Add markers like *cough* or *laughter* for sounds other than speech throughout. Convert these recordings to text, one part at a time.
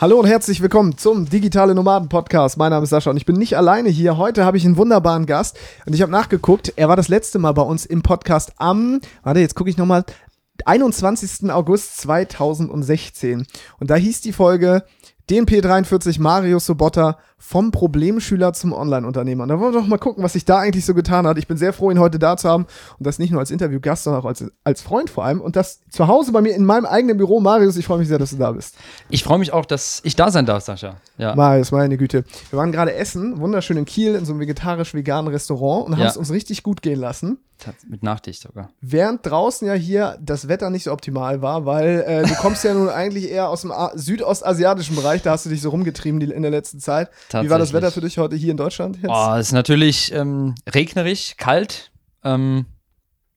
Hallo und herzlich willkommen zum Digitale Nomaden Podcast. Mein Name ist Sascha und ich bin nicht alleine hier. Heute habe ich einen wunderbaren Gast und ich habe nachgeguckt. Er war das letzte Mal bei uns im Podcast am, warte, jetzt gucke ich nochmal, 21. August 2016. Und da hieß die Folge DNP43 Marius Sobotta vom Problemschüler zum Online-Unternehmer. Da wollen wir doch mal gucken, was sich da eigentlich so getan hat. Ich bin sehr froh, ihn heute da zu haben und das nicht nur als Interviewgast, sondern auch als, als Freund vor allem. Und das zu Hause bei mir in meinem eigenen Büro. Marius, ich freue mich sehr, dass du da bist. Ich freue mich auch, dass ich da sein darf, Sascha. Ja. Marius, meine Güte. Wir waren gerade essen, wunderschön in Kiel, in so einem vegetarisch-veganen Restaurant und haben es uns richtig gut gehen lassen. Mit Nachtisch sogar. Während draußen ja hier das Wetter nicht so optimal war, weil äh, du kommst ja nun *laughs* eigentlich eher aus dem südostasiatischen Bereich, da hast du dich so rumgetrieben in der letzten Zeit. Wie war das Wetter für dich heute hier in Deutschland? Jetzt? Oh, es ist natürlich ähm, regnerisch, kalt ähm,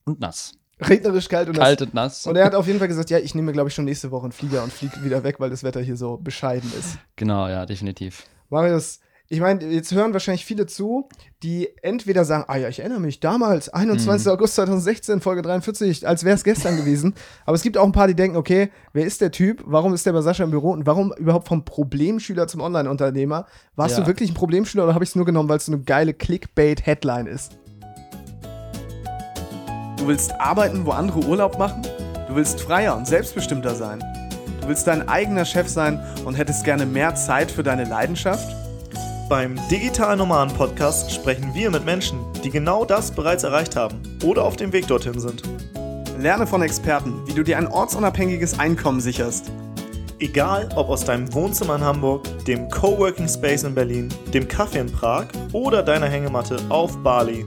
und nass. Regnerisch, kalt und nass. Kalt und nass. Und er hat auf jeden Fall gesagt, ja, ich nehme, glaube ich, schon nächste Woche einen Flieger und fliege wieder weg, weil das Wetter hier so bescheiden ist. Genau, ja, definitiv. Marius, ich meine, jetzt hören wahrscheinlich viele zu, die entweder sagen, ah ja, ich erinnere mich, damals, 21. Mhm. August 2016, Folge 43, als wäre es gestern gewesen. *laughs* Aber es gibt auch ein paar, die denken, okay, wer ist der Typ? Warum ist der bei Sascha im Büro? Und warum überhaupt vom Problemschüler zum Online-Unternehmer? Warst ja. du wirklich ein Problemschüler oder habe ich es nur genommen, weil es so eine geile Clickbait-Headline ist? Du willst arbeiten, wo andere Urlaub machen? Du willst freier und selbstbestimmter sein? Du willst dein eigener Chef sein und hättest gerne mehr Zeit für deine Leidenschaft? Beim Digital Nomaden Podcast sprechen wir mit Menschen, die genau das bereits erreicht haben oder auf dem Weg dorthin sind. Lerne von Experten, wie du dir ein ortsunabhängiges Einkommen sicherst. Egal ob aus deinem Wohnzimmer in Hamburg, dem Coworking Space in Berlin, dem Kaffee in Prag oder deiner Hängematte auf Bali.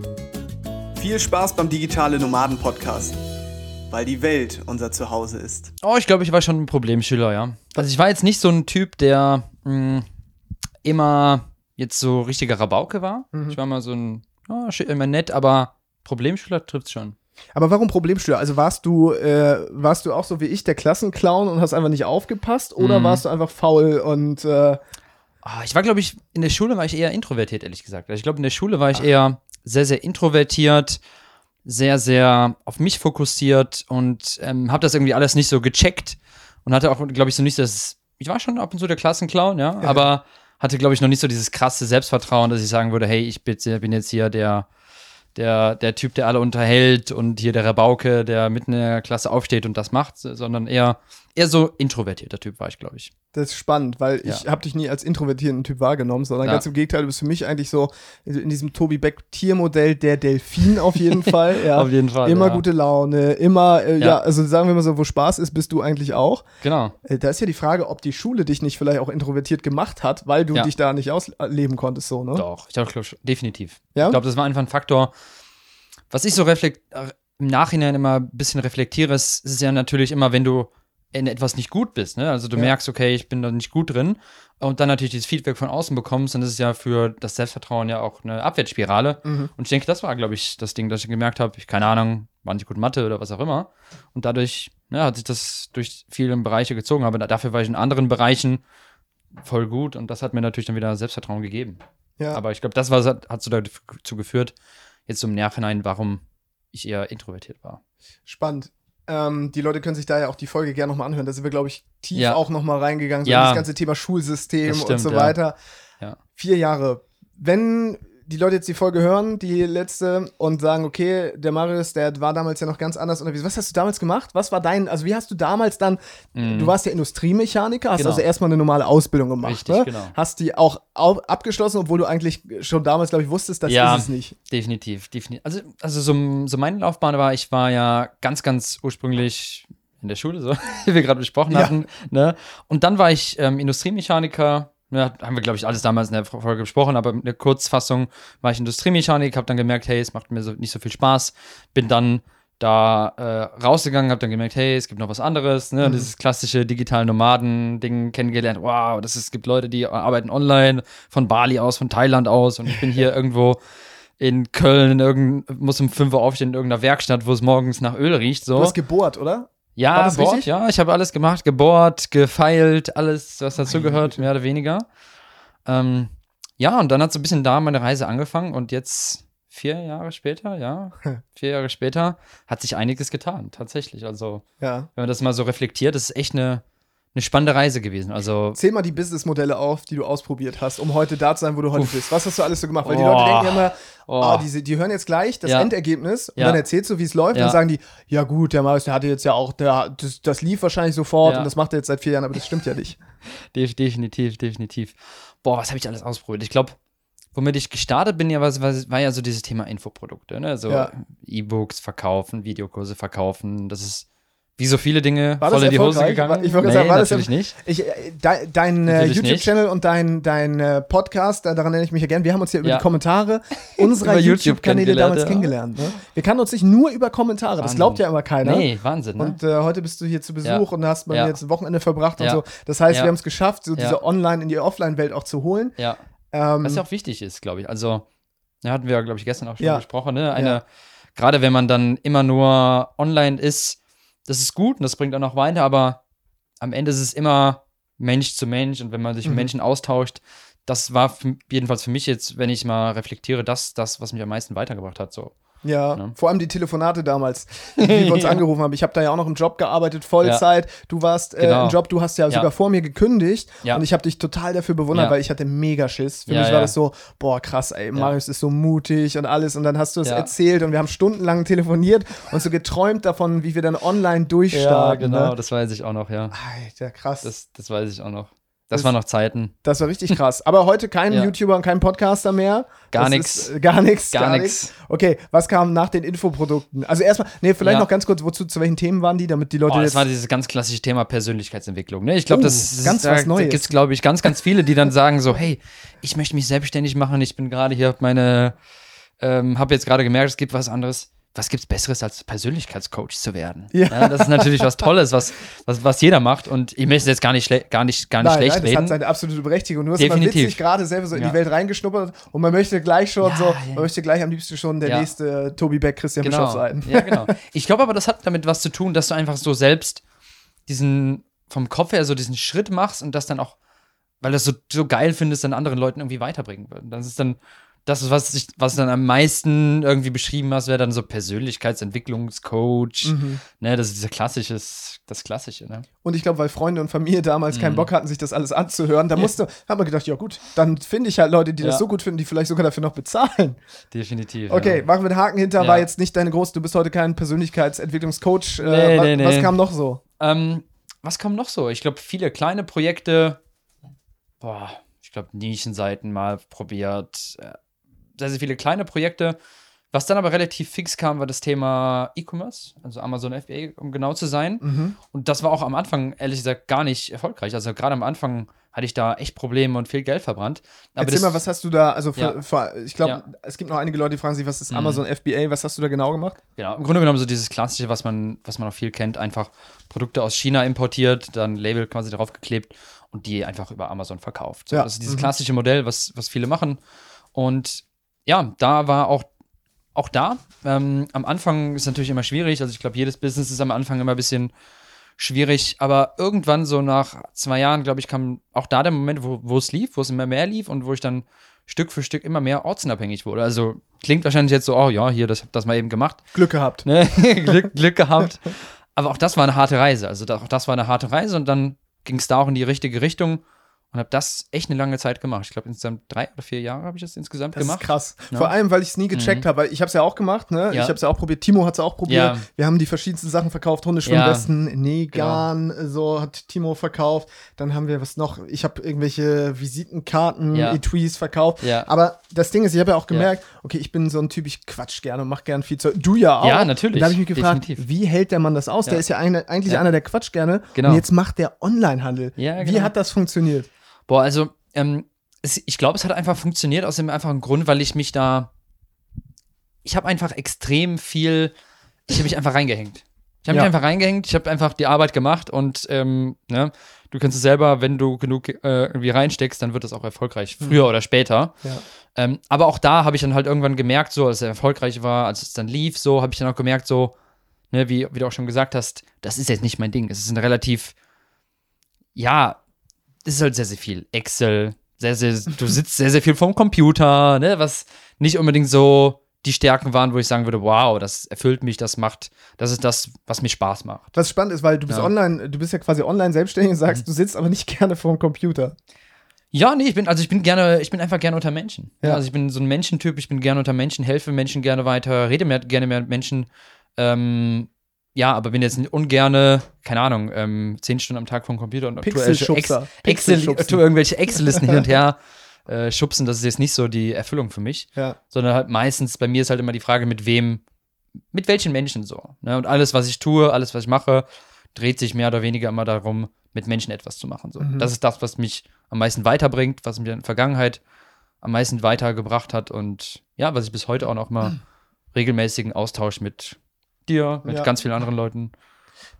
Viel Spaß beim Digitale Nomaden Podcast, weil die Welt unser Zuhause ist. Oh, ich glaube, ich war schon ein Problemschüler, ja. Also ich war jetzt nicht so ein Typ, der mh, mm, immer jetzt so richtiger Rabauke war. Mhm. Ich war mal so ein, oh, immer nett, aber Problemschüler trifft es schon. Aber warum Problemschüler? Also warst du, äh, warst du auch so wie ich der Klassenclown und hast einfach nicht aufgepasst oder mhm. warst du einfach faul und äh oh, ich war, glaube ich, in der Schule war ich eher introvertiert, ehrlich gesagt. Also ich glaube, in der Schule war ich Ach. eher sehr, sehr introvertiert, sehr, sehr auf mich fokussiert und ähm, habe das irgendwie alles nicht so gecheckt und hatte auch, glaube ich, so nicht das. Ich war schon ab und zu der Klassenclown, ja, ja. aber hatte, glaube ich, noch nicht so dieses krasse Selbstvertrauen, dass ich sagen würde, hey, ich bin jetzt hier der, der, der Typ, der alle unterhält und hier der Rabauke, der mitten in der Klasse aufsteht und das macht, sondern eher, eher so introvertierter Typ war ich, glaube ich. Das ist spannend, weil ja. ich habe dich nie als introvertierten Typ wahrgenommen, sondern ja. ganz im Gegenteil, du bist für mich eigentlich so in diesem Tobi Beck Tiermodell der Delfin auf jeden *laughs* Fall. Ja. auf jeden Fall. Immer gute Laune, immer, äh, ja. also sagen wir mal so, wo Spaß ist, bist du eigentlich auch. Genau. Äh, da ist ja die Frage, ob die Schule dich nicht vielleicht auch introvertiert gemacht hat, weil du dich da nicht ausleben konntest, so, ne? Doch, ich glaube, definitiv. Ja? Ich glaube, das war einfach ein Faktor, was ich so reflekt äh, im Nachhinein immer ein bisschen reflektiere, ist, ist ja natürlich immer, wenn du in etwas nicht gut bist, ne? Also du ja. merkst, okay, ich bin da nicht gut drin und dann natürlich dieses Feedback von außen bekommst, dann ist es ja für das Selbstvertrauen ja auch eine Abwärtsspirale. Mhm. Und ich denke, das war, glaube ich, das Ding, dass ich gemerkt habe, ich keine Ahnung, war nicht gut Mathe oder was auch immer. Und dadurch ja, hat sich das durch viele Bereiche gezogen, aber dafür war ich in anderen Bereichen voll gut und das hat mir natürlich dann wieder Selbstvertrauen gegeben. Ja. Aber ich glaube, das war, hat so dazu geführt, jetzt im Nachhinein, warum ich eher introvertiert war. Spannend. Ähm, die Leute können sich da ja auch die Folge gerne nochmal anhören. Da sind wir, glaube ich, tief ja. auch nochmal reingegangen, so ja. das ganze Thema Schulsystem stimmt, und so weiter. Ja. Vier Jahre. Wenn die Leute jetzt die Folge hören, die letzte, und sagen, okay, der Marius, der war damals ja noch ganz anders unterwegs. Was hast du damals gemacht? Was war dein, also wie hast du damals dann, mm. du warst ja Industriemechaniker, hast genau. also erstmal eine normale Ausbildung gemacht, Richtig, ne? genau. Hast die auch abgeschlossen, obwohl du eigentlich schon damals, glaube ich, wusstest, das ja, ist es nicht. definitiv, definitiv. Also, also so, so meine Laufbahn war, ich war ja ganz, ganz ursprünglich in der Schule, so *laughs* wie wir gerade besprochen ja. hatten, ne? Und dann war ich ähm, Industriemechaniker, ja, haben wir, glaube ich, alles damals in der Folge besprochen, aber in der Kurzfassung war ich Industriemechanik, habe dann gemerkt, hey, es macht mir so, nicht so viel Spaß. Bin dann da äh, rausgegangen, habe dann gemerkt, hey, es gibt noch was anderes, ne? Mhm. Dieses klassische digitale Nomaden-Ding kennengelernt. Wow, das ist, es gibt Leute, die arbeiten online, von Bali aus, von Thailand aus und ich bin hier *laughs* irgendwo in Köln, in irgend, muss um 5 Uhr aufstehen in irgendeiner Werkstatt, wo es morgens nach Öl riecht. So. Du hast gebohrt, oder? Ja, Board, ja, ich habe alles gemacht, gebohrt, gefeilt, alles, was dazugehört, mehr oder weniger. Ähm, ja, und dann hat so ein bisschen da meine Reise angefangen und jetzt vier Jahre später, ja, *laughs* vier Jahre später hat sich einiges getan, tatsächlich. Also, ja. wenn man das mal so reflektiert, das ist echt eine, eine spannende Reise gewesen. Also Zähl mal die Businessmodelle auf, die du ausprobiert hast, um heute da zu sein, wo du heute Uff. bist. Was hast du alles so gemacht? Weil die Leute denken immer, oh. oh die, die, hören jetzt gleich das ja. Endergebnis und ja. dann erzählst du, wie es läuft ja. und sagen die, ja gut, der Marius, der hatte jetzt ja auch, der, das, das lief wahrscheinlich sofort und das macht er jetzt seit vier Jahren, aber das stimmt ja nicht. *laughs* definitiv, definitiv. Boah, was habe ich alles ausprobiert? Ich glaube, womit ich gestartet bin, ja, war, war, ja so dieses Thema Infoprodukte, ne? So E-Books verkaufen, Videokurse verkaufen, das ist wie so viele Dinge war voll in die Hose gegangen? Ich wollte nee, sagen, war natürlich das nicht. Ich, äh, de, dein äh, YouTube-Channel und dein, dein äh, Podcast, daran erinnere ich mich ja gern. Wir haben uns ja über ja. die Kommentare *laughs* unserer YouTube-Kanäle damals ja. kennengelernt. Ne? Wir kannten uns nicht nur über Kommentare, Wahnsinn. das glaubt ja immer keiner. Nee, Wahnsinn. Ne? Und äh, heute bist du hier zu Besuch ja. und hast bei mir jetzt ein Wochenende verbracht und so. Das heißt, wir haben es geschafft, so diese Online in die Offline-Welt auch zu holen. Ja. Ähm, Was ja auch wichtig ist, glaube ich. Also, ja, hatten wir, glaube ich, gestern auch schon gesprochen. Ne? Eine, Gerade wenn man dann immer nur online ist, das ist gut und das bringt auch noch weiter, aber am Ende ist es immer Mensch zu Mensch und wenn man sich mit mhm. Menschen austauscht, das war jedenfalls für mich jetzt, wenn ich mal reflektiere, das, das, was mich am meisten weitergebracht hat. So. Ja, ne? vor allem die Telefonate damals, *laughs* wie wir uns ja. angerufen haben. Ich habe da ja auch noch im Job gearbeitet, Vollzeit. Ja. Du warst äh, genau. im Job, du hast ja, ja, sogar vor mir gekündigt und ich habe dich total dafür bewundert, weil ich hatte mega Schiss. Für mich war das so, boah, krass, ey, Marius ist so mutig und alles. Und dann hast du es erzählt und wir haben stundenlang telefoniert und so geträumt davon, wie wir dann online durchstarten. Ja, genau, ne? das weiß ich auch noch, ja. Alter, krass. Das, das weiß ich auch noch. Das, waren noch Zeiten. Das war richtig krass. Aber heute kein *laughs* ja. YouTuber und kein Podcaster mehr. Gar nichts. Äh, gar nichts. Gar nichts. Okay, was kam nach den Infoprodukten? Also erstmal, nee, vielleicht ja. noch ganz kurz, wozu, zu welchen Themen waren die, damit die Leute. Oh, das war dieses ganz klassische Thema Persönlichkeitsentwicklung. Ne? Ich glaube, oh, das ist ganz da, was Neues. Da gibt es, glaube ich, ganz, ganz viele, die dann sagen so, hey, ich möchte mich selbstständig machen. Ich bin gerade hier meine, ähm, habe jetzt gerade gemerkt, es gibt was anderes was gibt's Besseres als Persönlichkeitscoach zu werden? Ja. ja. das ist natürlich was Tolles, was, was, was jeder macht. Und ich möchte jetzt gar nicht, gar nicht, gar nicht nein, schlecht nein, reden. Das hat seine absolute Berechtigung. Nur, Definitiv. man witzig gerade selber so in ja. die Welt reingeschnuppert und man möchte gleich schon ja, so, man möchte gleich am liebsten schon der nächste Tobi Beck, Christian genau. Bischof sein. Ja, genau. *laughs* Ich glaube aber, das hat damit was zu tun, dass du einfach so selbst diesen, vom Kopf her so diesen Schritt machst und das dann auch, weil du das so, so geil findest, dann anderen Leuten irgendwie weiterbringen würden. Das ist dann das, was ich, was dann am meisten irgendwie beschrieben hast, wäre dann so Persönlichkeitsentwicklungscoach. Mhm. Ne, das ist dieser klassische, das Klassische, ne? Und ich glaube, weil Freunde und Familie damals mhm. keinen Bock hatten, sich das alles anzuhören, da musste, haben wir gedacht, ja gut, dann finde ich halt Leute, die ja. das so gut finden, die vielleicht sogar dafür noch bezahlen. Definitiv. Okay, ja. machen wir den Haken hinter, ja. war jetzt nicht deine große, du bist heute kein Persönlichkeitsentwicklungscoach. Äh, nee, was, nee, nee. was kam noch so? Ähm, was kam noch so? Ich glaube, viele kleine Projekte, boah, ich glaube, Nischenseiten mal probiert, äh, sehr, sehr viele kleine Projekte. Was dann aber relativ fix kam, war das Thema E-Commerce, also Amazon FBA, um genau zu sein. Mhm. Und das war auch am Anfang, ehrlich gesagt, gar nicht erfolgreich. Also gerade am Anfang hatte ich da echt Probleme und viel Geld verbrannt. Aber Erzähl das, mal, was hast du da, also für, ja. für, ich glaube, ja. es gibt noch einige Leute, die fragen sich, was ist mhm. Amazon mhm. FBA, was hast du da genau gemacht? Genau, im Grunde genommen so dieses klassische, was man, was man auch viel kennt, einfach Produkte aus China importiert, dann Label quasi drauf geklebt und die einfach über Amazon verkauft. So, ja. Das ist dieses mhm. klassische Modell, was, was viele machen. Und ja, da war auch, auch da. Ähm, am Anfang ist natürlich immer schwierig. Also ich glaube, jedes Business ist am Anfang immer ein bisschen schwierig. Aber irgendwann so nach zwei Jahren, glaube ich, kam auch da der Moment, wo, es lief, wo es immer mehr lief und wo ich dann Stück für Stück immer mehr ortsunabhängig wurde. Also klingt wahrscheinlich jetzt so, oh ja, hier, das hab das mal eben gemacht. Glück gehabt. Ne? *laughs* Glück, Glück gehabt. Aber auch das war eine harte Reise. Also auch das war eine harte Reise und dann ging es da auch in die richtige Richtung und habe das echt eine lange Zeit gemacht. Ich glaube, insgesamt drei oder vier Jahre habe ich das insgesamt das gemacht. Ist krass. Ja. Vor allem, weil ich es nie gecheckt mhm. habe. Ich habe es ja auch gemacht, ne? Ja. Ich habe es ja auch probiert. Timo hat es auch probiert. Ja. Wir haben die verschiedensten Sachen verkauft. Hundeschwimmwesten, ja. Negan, genau. so hat Timo verkauft. Dann haben wir was noch. Ich habe irgendwelche Visitenkarten, Etuis verkauft. Aber das Ding ist, ich habe ja auch gemerkt, okay, ich bin so ein Typ, ich quatsch gerne und mache gerne viel Zeug. Du ja auch. Ja, natürlich. Und da habe ich mich gefragt, Definitiv. wie hält der Mann das aus? Der ist ja eine, eigentlich einer, der quatscht gerne. Genau. Und jetzt macht der Onlinehandel. Ja, genau. Wie hat das funktioniert? Boah, also ähm, es, ich glaube, es hat einfach funktioniert aus dem einfachen Grund, weil ich mich da. Ich habe einfach extrem viel. Ich habe mich einfach reingehängt. Ich habe ja. mich einfach reingehängt, ich habe einfach die Arbeit gemacht und ähm, ne, du kannst es selber, wenn du genug äh, irgendwie reinsteckst, dann wird das auch erfolgreich, mhm. früher mhm. oder später. Ja. Ähm, aber auch da habe ich dann halt irgendwann gemerkt, so als es erfolgreich war, als es dann lief, so habe ich dann auch gemerkt, so, ne, wie, wie du auch schon gesagt hast, das ist jetzt nicht mein Ding. Es ist ein relativ, ja, es ist halt sehr, sehr viel. Excel, sehr, sehr, du sitzt sehr, sehr viel vorm Computer, ne, was nicht unbedingt so die Stärken waren, wo ich sagen würde, wow, das erfüllt mich, das macht, das ist das, was mir Spaß macht. Was spannend ist, weil du bist ja. online, du bist ja quasi online selbstständig und sagst, mhm. du sitzt aber nicht *laughs* gerne vor dem Computer. Ja, nee, ich bin, also ich bin gerne, ich bin einfach gerne unter Menschen. Ja. Also ich bin so ein Menschentyp, ich bin gerne unter Menschen, helfe Menschen gerne weiter, rede mehr, gerne mehr mit Menschen. Ähm, ja, aber bin jetzt ungerne, keine Ahnung, ähm, zehn Stunden am Tag vom Computer und tu Ex Excel, irgendwelche Excel-Listen hin und her äh, schubsen. Das ist jetzt nicht so die Erfüllung für mich. Ja. Sondern halt meistens, bei mir ist halt immer die Frage, mit wem, mit welchen Menschen so. Ne? Und alles, was ich tue, alles, was ich mache, dreht sich mehr oder weniger immer darum, mit Menschen etwas zu machen. So. Mhm. Das ist das, was mich am meisten weiterbringt, was mich in der Vergangenheit am meisten weitergebracht hat und ja, was ich bis heute auch noch mal *clears throat* mhm. regelmäßigen Austausch mit dir, mit ja. ganz vielen anderen Leuten.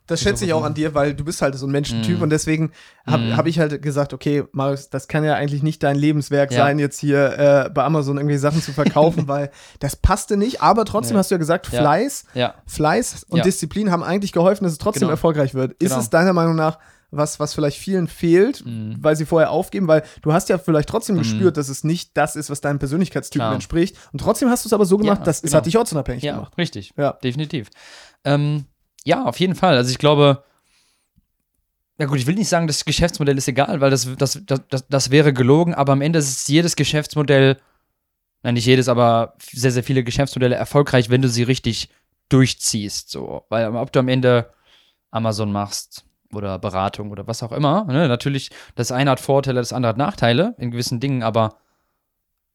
Das schätze ich auch an dir, weil du bist halt so ein Menschentyp mm. und deswegen habe mm. hab ich halt gesagt, okay, Marius, das kann ja eigentlich nicht dein Lebenswerk ja. sein, jetzt hier äh, bei Amazon irgendwie Sachen zu verkaufen, *laughs* weil das passte nicht. Aber trotzdem nee. hast du ja gesagt, Fleiß, ja. Fleiß und Disziplin haben eigentlich geholfen, dass es trotzdem genau. erfolgreich wird. Ist genau. es deiner Meinung nach was, was vielleicht vielen fehlt, mhm. weil sie vorher aufgeben, weil du hast ja vielleicht trotzdem mhm. gespürt, dass es nicht das ist, was deinem Persönlichkeitstypen Klar. entspricht. Und trotzdem hast du es aber so gemacht, ja, dass genau. es hat dich ortsunabhängig ja, gemacht. Richtig, ja, definitiv. Ähm, ja, auf jeden Fall. Also ich glaube, ja gut, ich will nicht sagen, das Geschäftsmodell ist egal, weil das, das, das, das, das wäre gelogen, aber am Ende ist jedes Geschäftsmodell, nein, nicht jedes, aber sehr, sehr viele Geschäftsmodelle erfolgreich, wenn du sie richtig durchziehst. So. Weil ob du am Ende Amazon machst, oder Beratung oder was auch immer. Ne? Natürlich, das eine hat Vorteile, das andere hat Nachteile in gewissen Dingen, aber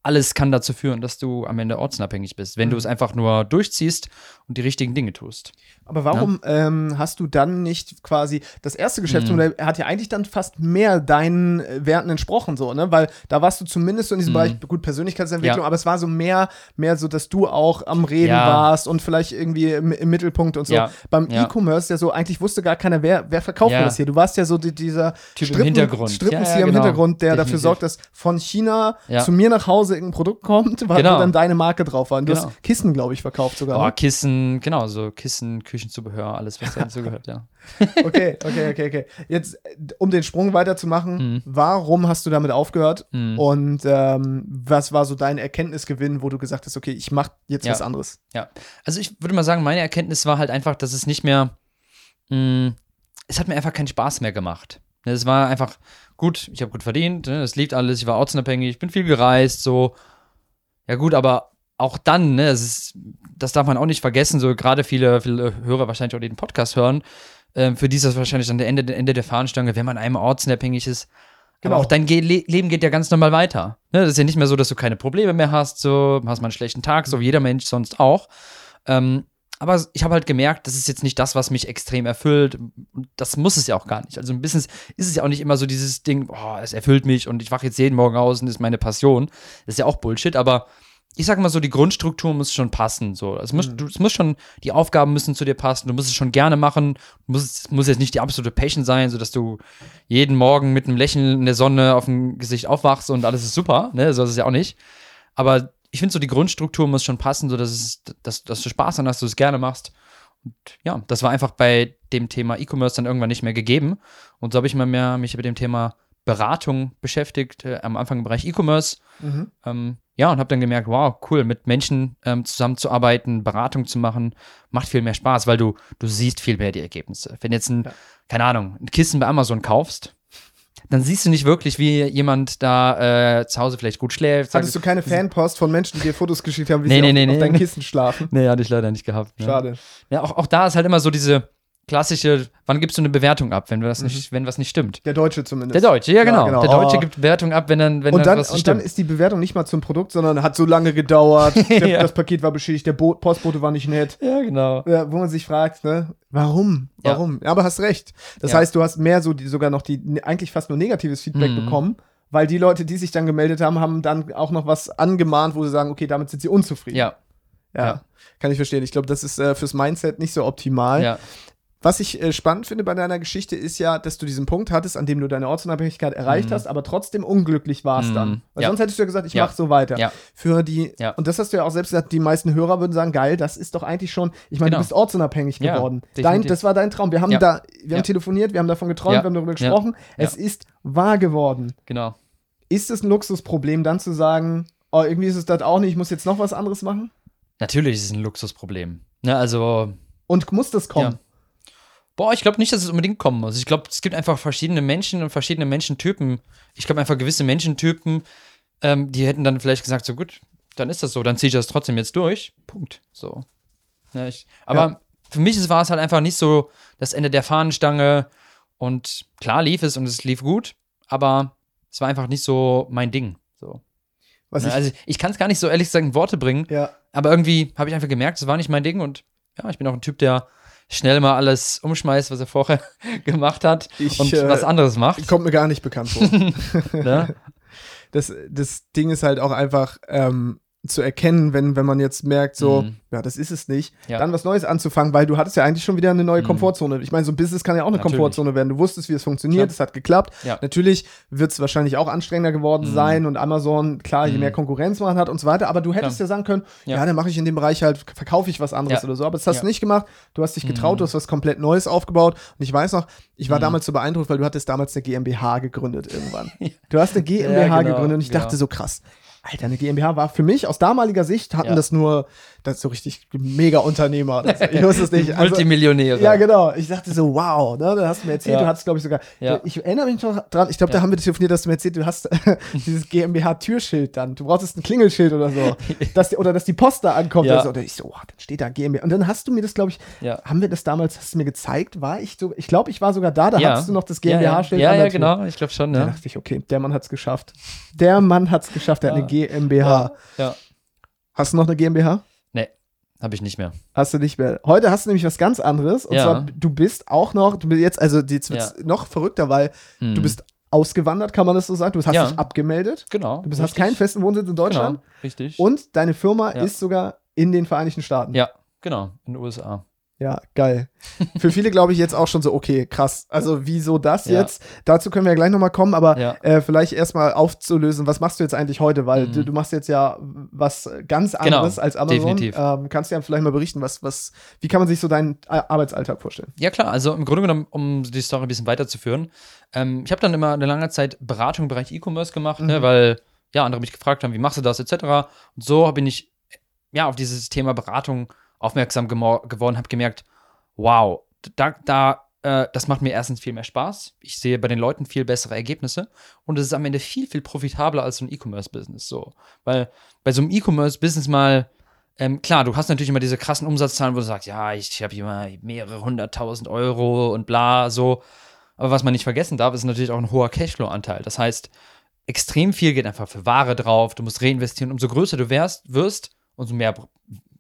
alles kann dazu führen, dass du am Ende ortsunabhängig bist, wenn mhm. du es einfach nur durchziehst und die richtigen Dinge tust. Aber warum ja? ähm, hast du dann nicht quasi das erste Geschäftsmodell mhm. hat ja eigentlich dann fast mehr deinen äh, Werten entsprochen so, ne? Weil da warst du zumindest so in diesem mhm. Bereich gut Persönlichkeitsentwicklung, ja. aber es war so mehr mehr so, dass du auch am Reden ja. warst und vielleicht irgendwie im, im Mittelpunkt und so. Beim E-Commerce ja so eigentlich wusste gar keiner, wer wer verkauft das hier. Du warst ja so die, dieser typ Strippen, im Hintergrund, Strippenzieher genau. im Hintergrund, der Definitiv. dafür sorgt, dass von China zu mir nach Hause irgendein Produkt kommt, weil genau. dann deine Marke drauf war. Und du genau. hast Kissen, glaube ich, verkauft sogar. Oh, ne? Kissen, genau, so Kissen, Küchenzubehör, alles, was dazu gehört, ja. *laughs* okay, okay, okay, okay. Jetzt, um den Sprung weiterzumachen, mhm. warum hast du damit aufgehört? Mhm. Und ähm, was war so dein Erkenntnisgewinn, wo du gesagt hast, okay, ich mache jetzt ja. was anderes? Ja, also ich würde mal sagen, meine Erkenntnis war halt einfach, dass es nicht mehr, mh, mm, es hat mir einfach keinen Spaß mehr gemacht. Es war einfach gut, ich habe gut verdient, ne, es lief alles, ich war ortsunabhängig, ich bin viel gereist, so ja, gut, aber auch dann, ne, das, ist, das darf man auch nicht vergessen, so gerade viele, viele Hörer wahrscheinlich auch den Podcast hören, äh, für die ist das wahrscheinlich dann der Ende, Ende der Fahnenstange, wenn man einmal ortsunabhängig ist. Genau. Aber auch dein Ge Le Leben geht ja ganz normal weiter. Ne? Das ist ja nicht mehr so, dass du keine Probleme mehr hast, so hast mal einen schlechten Tag, so wie jeder Mensch sonst auch. Ähm, aber ich habe halt gemerkt, das ist jetzt nicht das, was mich extrem erfüllt. Das muss es ja auch gar nicht. Also ein bisschen ist es ja auch nicht immer so dieses Ding, boah, es erfüllt mich und ich wache jetzt jeden Morgen aus und ist meine Passion. Das ist ja auch Bullshit, aber ich sag mal so, die Grundstruktur muss schon passen. So. Es, muss, mhm. du, es muss schon, die Aufgaben müssen zu dir passen, du musst es schon gerne machen. Du musst, es muss jetzt nicht die absolute Passion sein, sodass du jeden Morgen mit einem Lächeln in der Sonne auf dem Gesicht aufwachst und alles ist super. Ne? So ist es ja auch nicht. Aber ich finde so, die Grundstruktur muss schon passen, so dass, es, dass, dass du Spaß an hast, du es gerne machst. Und ja, das war einfach bei dem Thema E-Commerce dann irgendwann nicht mehr gegeben. Und so habe ich immer mehr mich mit dem Thema Beratung beschäftigt, äh, am Anfang im Bereich E-Commerce. Mhm. Ähm, ja, und habe dann gemerkt, wow, cool, mit Menschen ähm, zusammenzuarbeiten, Beratung zu machen, macht viel mehr Spaß, weil du, du siehst viel mehr die Ergebnisse. Wenn jetzt ein, ja. keine Ahnung, ein Kissen bei Amazon kaufst, dann siehst du nicht wirklich, wie jemand da äh, zu Hause vielleicht gut schläft. Hattest du keine Fanpost von Menschen, die dir Fotos geschickt haben, wie nee, sie nee, auf, nee, auf deinem Kissen schlafen? Nee, hatte ich leider nicht gehabt. Ne? Schade. Ja, auch, auch da ist halt immer so diese, klassische, wann gibst du eine Bewertung ab, wenn was, nicht, mhm. wenn was nicht stimmt? Der Deutsche zumindest. Der Deutsche, ja genau. Ja, genau. Der Deutsche oh. gibt Bewertung ab, wenn dann, wenn und dann, dann was Und stimmt. dann ist die Bewertung nicht mal zum Produkt, sondern hat so lange gedauert, *laughs* der, ja. das Paket war beschädigt, der Bo Postbote war nicht nett. Ja, genau. Ja, wo man sich fragt, ne, warum? Warum? Ja. aber hast recht. Das heißt, du hast mehr so die, sogar noch die, eigentlich fast nur negatives Feedback mhm. bekommen, weil die Leute, die sich dann gemeldet haben, haben dann auch noch was angemahnt, wo sie sagen, okay, damit sind sie unzufrieden. Ja. Ja, kann ich verstehen. Ich glaube, das ist äh, fürs Mindset nicht so optimal. Ja. Was ich äh, spannend finde bei deiner Geschichte ist ja, dass du diesen Punkt hattest, an dem du deine Ortsunabhängigkeit erreicht mhm. hast, aber trotzdem unglücklich warst mhm. dann. Weil ja. sonst hättest du ja gesagt, ich ja. mach so weiter. Ja. Für die, und das hast du ja auch selbst gesagt, die meisten Hörer würden sagen, geil, das ist doch eigentlich schon, ich meine, genau. du bist ortsunabhängig geworden. Dein, das war dein Traum. Wir haben da, wir haben telefoniert, wir haben davon geträumt, wir haben darüber gesprochen. Es ist wahr geworden. Genau. Ist es ein Luxusproblem, dann zu sagen, oh, irgendwie ist es das auch nicht, ich muss jetzt noch was anderes machen? Natürlich ist es ein Luxusproblem. Ne, also. Und muss das kommen? Boah, ich glaube nicht, dass es unbedingt kommen muss. Ich glaube, es gibt einfach verschiedene Menschen und verschiedene Menschentypen. Ich glaube einfach gewisse Menschentypen, ähm, die hätten dann vielleicht gesagt, so gut, dann ist das so, dann ziehe ich das trotzdem jetzt durch. Punkt. So. Ja, ich, aber ja. für mich war es halt einfach nicht so das Ende der Fahnenstange. Und klar lief es und es lief gut, aber es war einfach nicht so mein Ding. So. Was ja, ich, also ich kann es gar nicht so ehrlich gesagt in Worte bringen. Ja. Aber irgendwie habe ich einfach gemerkt, es war nicht mein Ding und ja, ich bin auch ein Typ, der schnell mal alles umschmeißt, was er vorher *laughs* gemacht hat ich, und äh, was anderes macht. Kommt mir gar nicht bekannt vor. *laughs* *laughs* ne? das, das Ding ist halt auch einfach, ähm, zu erkennen, wenn, wenn man jetzt merkt, so, mhm. ja, das ist es nicht, ja. dann was Neues anzufangen, weil du hattest ja eigentlich schon wieder eine neue mhm. Komfortzone. Ich meine, so ein Business kann ja auch eine Natürlich. Komfortzone werden. Du wusstest, wie es funktioniert, es hat geklappt. Ja. Natürlich wird es wahrscheinlich auch anstrengender geworden mhm. sein und Amazon, klar, je mhm. mehr Konkurrenz man hat und so weiter, aber du hättest ja, ja sagen können, ja, dann mache ich in dem Bereich halt, verkaufe ich was anderes oder so, aber das hast du nicht gemacht. Du hast dich getraut, mhm. du hast was komplett Neues aufgebaut und ich weiß noch, ich war mhm. damals so beeindruckt, weil du hattest damals eine GmbH gegründet irgendwann. *laughs* Du hast eine GmbH genau, gegründet und ich genau. dachte so krass, Alter, eine GmbH war für mich aus damaliger Sicht hatten ja. das nur, das so richtig mega Unternehmer. Das, ich wusste es nicht. *laughs* Also, Multimillionäre. Ja, genau. Ich dachte so, wow, ne, da hast du mir erzählt, ja. du hattest, glaube ich, sogar, ja. ich erinnere mich noch dran, ich glaube, da haben wir telefoniert, dass du mir erzählt, du hast *laughs* dieses GmbH-Türschild dann. Du brauchst ein Klingelschild oder so. *laughs* dass die, oder dass die Post da ankommt. Oder, so. oder ich so, oh, dann steht da GmbH. Und dann hast du mir das, glaube ich, haben wir das damals, hast du mir gezeigt, war ich so, ich glaube, ich war sogar da, da hattest du noch das GmbH-Schild. Ja, ja, genau, ich glaube schon, ja. Da dachte ich, okay, der Mann hat es geschafft. Der Mann hat es geschafft, der hat eine GmbH. Ja. Hast du noch eine GmbH? Nee, habe ich nicht mehr. Hast du nicht mehr. Heute hast du nämlich was ganz anderes. Und ja. zwar, du bist auch noch, du bist jetzt, also jetzt wird ja. noch verrückter, weil hm. du bist ausgewandert, kann man das so sagen. Du hast ja. dich abgemeldet. Genau. Du bist, hast keinen festen Wohnsitz in Deutschland. Genau, richtig. Und deine Firma ist sogar in den Vereinigten Staaten. Ja, genau, in den USA. Ja, geil. Für viele glaube ich jetzt auch schon so, okay, krass. Also wieso das ja. jetzt? Dazu können wir ja gleich nochmal kommen, aber ja. äh, vielleicht erstmal aufzulösen, was machst du jetzt eigentlich heute? Weil mhm. du, du, machst jetzt ja was ganz genau, anderes genau, als Amazon. Definitiv. Ähm, kannst du ja vielleicht mal berichten, was, was, wie kann man sich so deinen Arbeitsalltag vorstellen? Ja, klar. Also im Grunde genommen, um die Story ein bisschen weiterzuführen, ähm, ich habe dann immer eine lange Zeit Beratung im Bereich E-Commerce gemacht, ne, mhm. ne, weil ja, andere mich gefragt haben, wie machst du das, etc. Und so bin ich ja auf dieses Thema Beratung aufmerksam geworden, habe gemerkt, wow, da, da äh, das macht mir erstens viel mehr Spaß. Ich sehe bei den Leuten viel bessere Ergebnisse und es ist am Ende viel, viel profitabler als so ein E-Commerce-Business. So. Weil bei so einem E-Commerce-Business mal, ähm, klar, du hast natürlich immer diese krassen Umsatzzahlen, wo du sagst, ja, ich habe hier mal mehrere hunderttausend Euro und bla, so. Aber was man nicht vergessen darf, ist natürlich auch ein hoher Cashflow-Anteil. Das heißt, extrem viel geht einfach für Ware drauf, du musst reinvestieren. Umso größer du wärst, wirst, umso mehr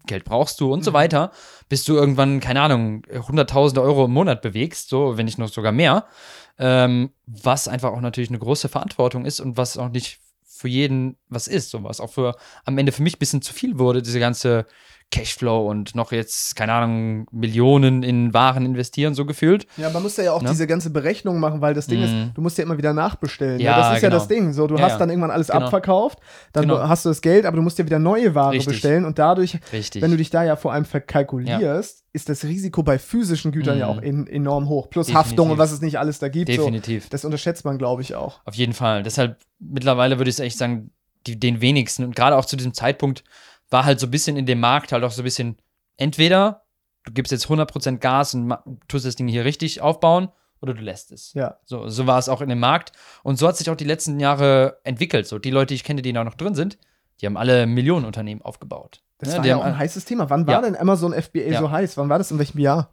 Geld brauchst du und mhm. so weiter, bis du irgendwann, keine Ahnung, hunderttausende Euro im Monat bewegst, so, wenn nicht noch sogar mehr. Ähm, was einfach auch natürlich eine große Verantwortung ist und was auch nicht für jeden was ist, so was auch für am Ende für mich ein bisschen zu viel wurde, diese ganze Cashflow und noch jetzt, keine Ahnung, Millionen in Waren investieren, so gefühlt. Ja, man muss ja auch ne? diese ganze Berechnung machen, weil das Ding mm. ist, mhm. du musst ja immer wieder nachbestellen. Ja, ja das ist genau. ja das Ding. So, du ja, hast dann irgendwann alles genau. abverkauft, dann genau. hast du das Geld, aber du musst ja wieder neue Ware Richtig. bestellen und dadurch, Richtig. wenn du dich da ja vor allem verkalkulierst, ja. ist das Risiko bei physischen Gütern mm. ja auch in, enorm hoch. Plus Definitiv. Haftung und was es nicht alles da gibt. Definitiv. So, das unterschätzt man, glaube ich, auch. Auf jeden Fall. Deshalb mittlerweile würde ich echt sagen, die, den wenigsten und gerade auch zu diesem Zeitpunkt war halt so ein bisschen in dem Markt halt auch so ein bisschen, entweder du gibst jetzt 100% Gas und tust das Ding hier richtig aufbauen oder du lässt es. Ja. So, so war es auch in dem Markt. Und so hat sich auch die letzten Jahre entwickelt. So, die Leute, die ich kenne, die da noch drin sind, die haben alle Millionenunternehmen aufgebaut. Das ja, war ja auch ein heißes Thema. Wann war ja. denn Amazon FBA ja. so heiß? Wann war das? In welchem Jahr?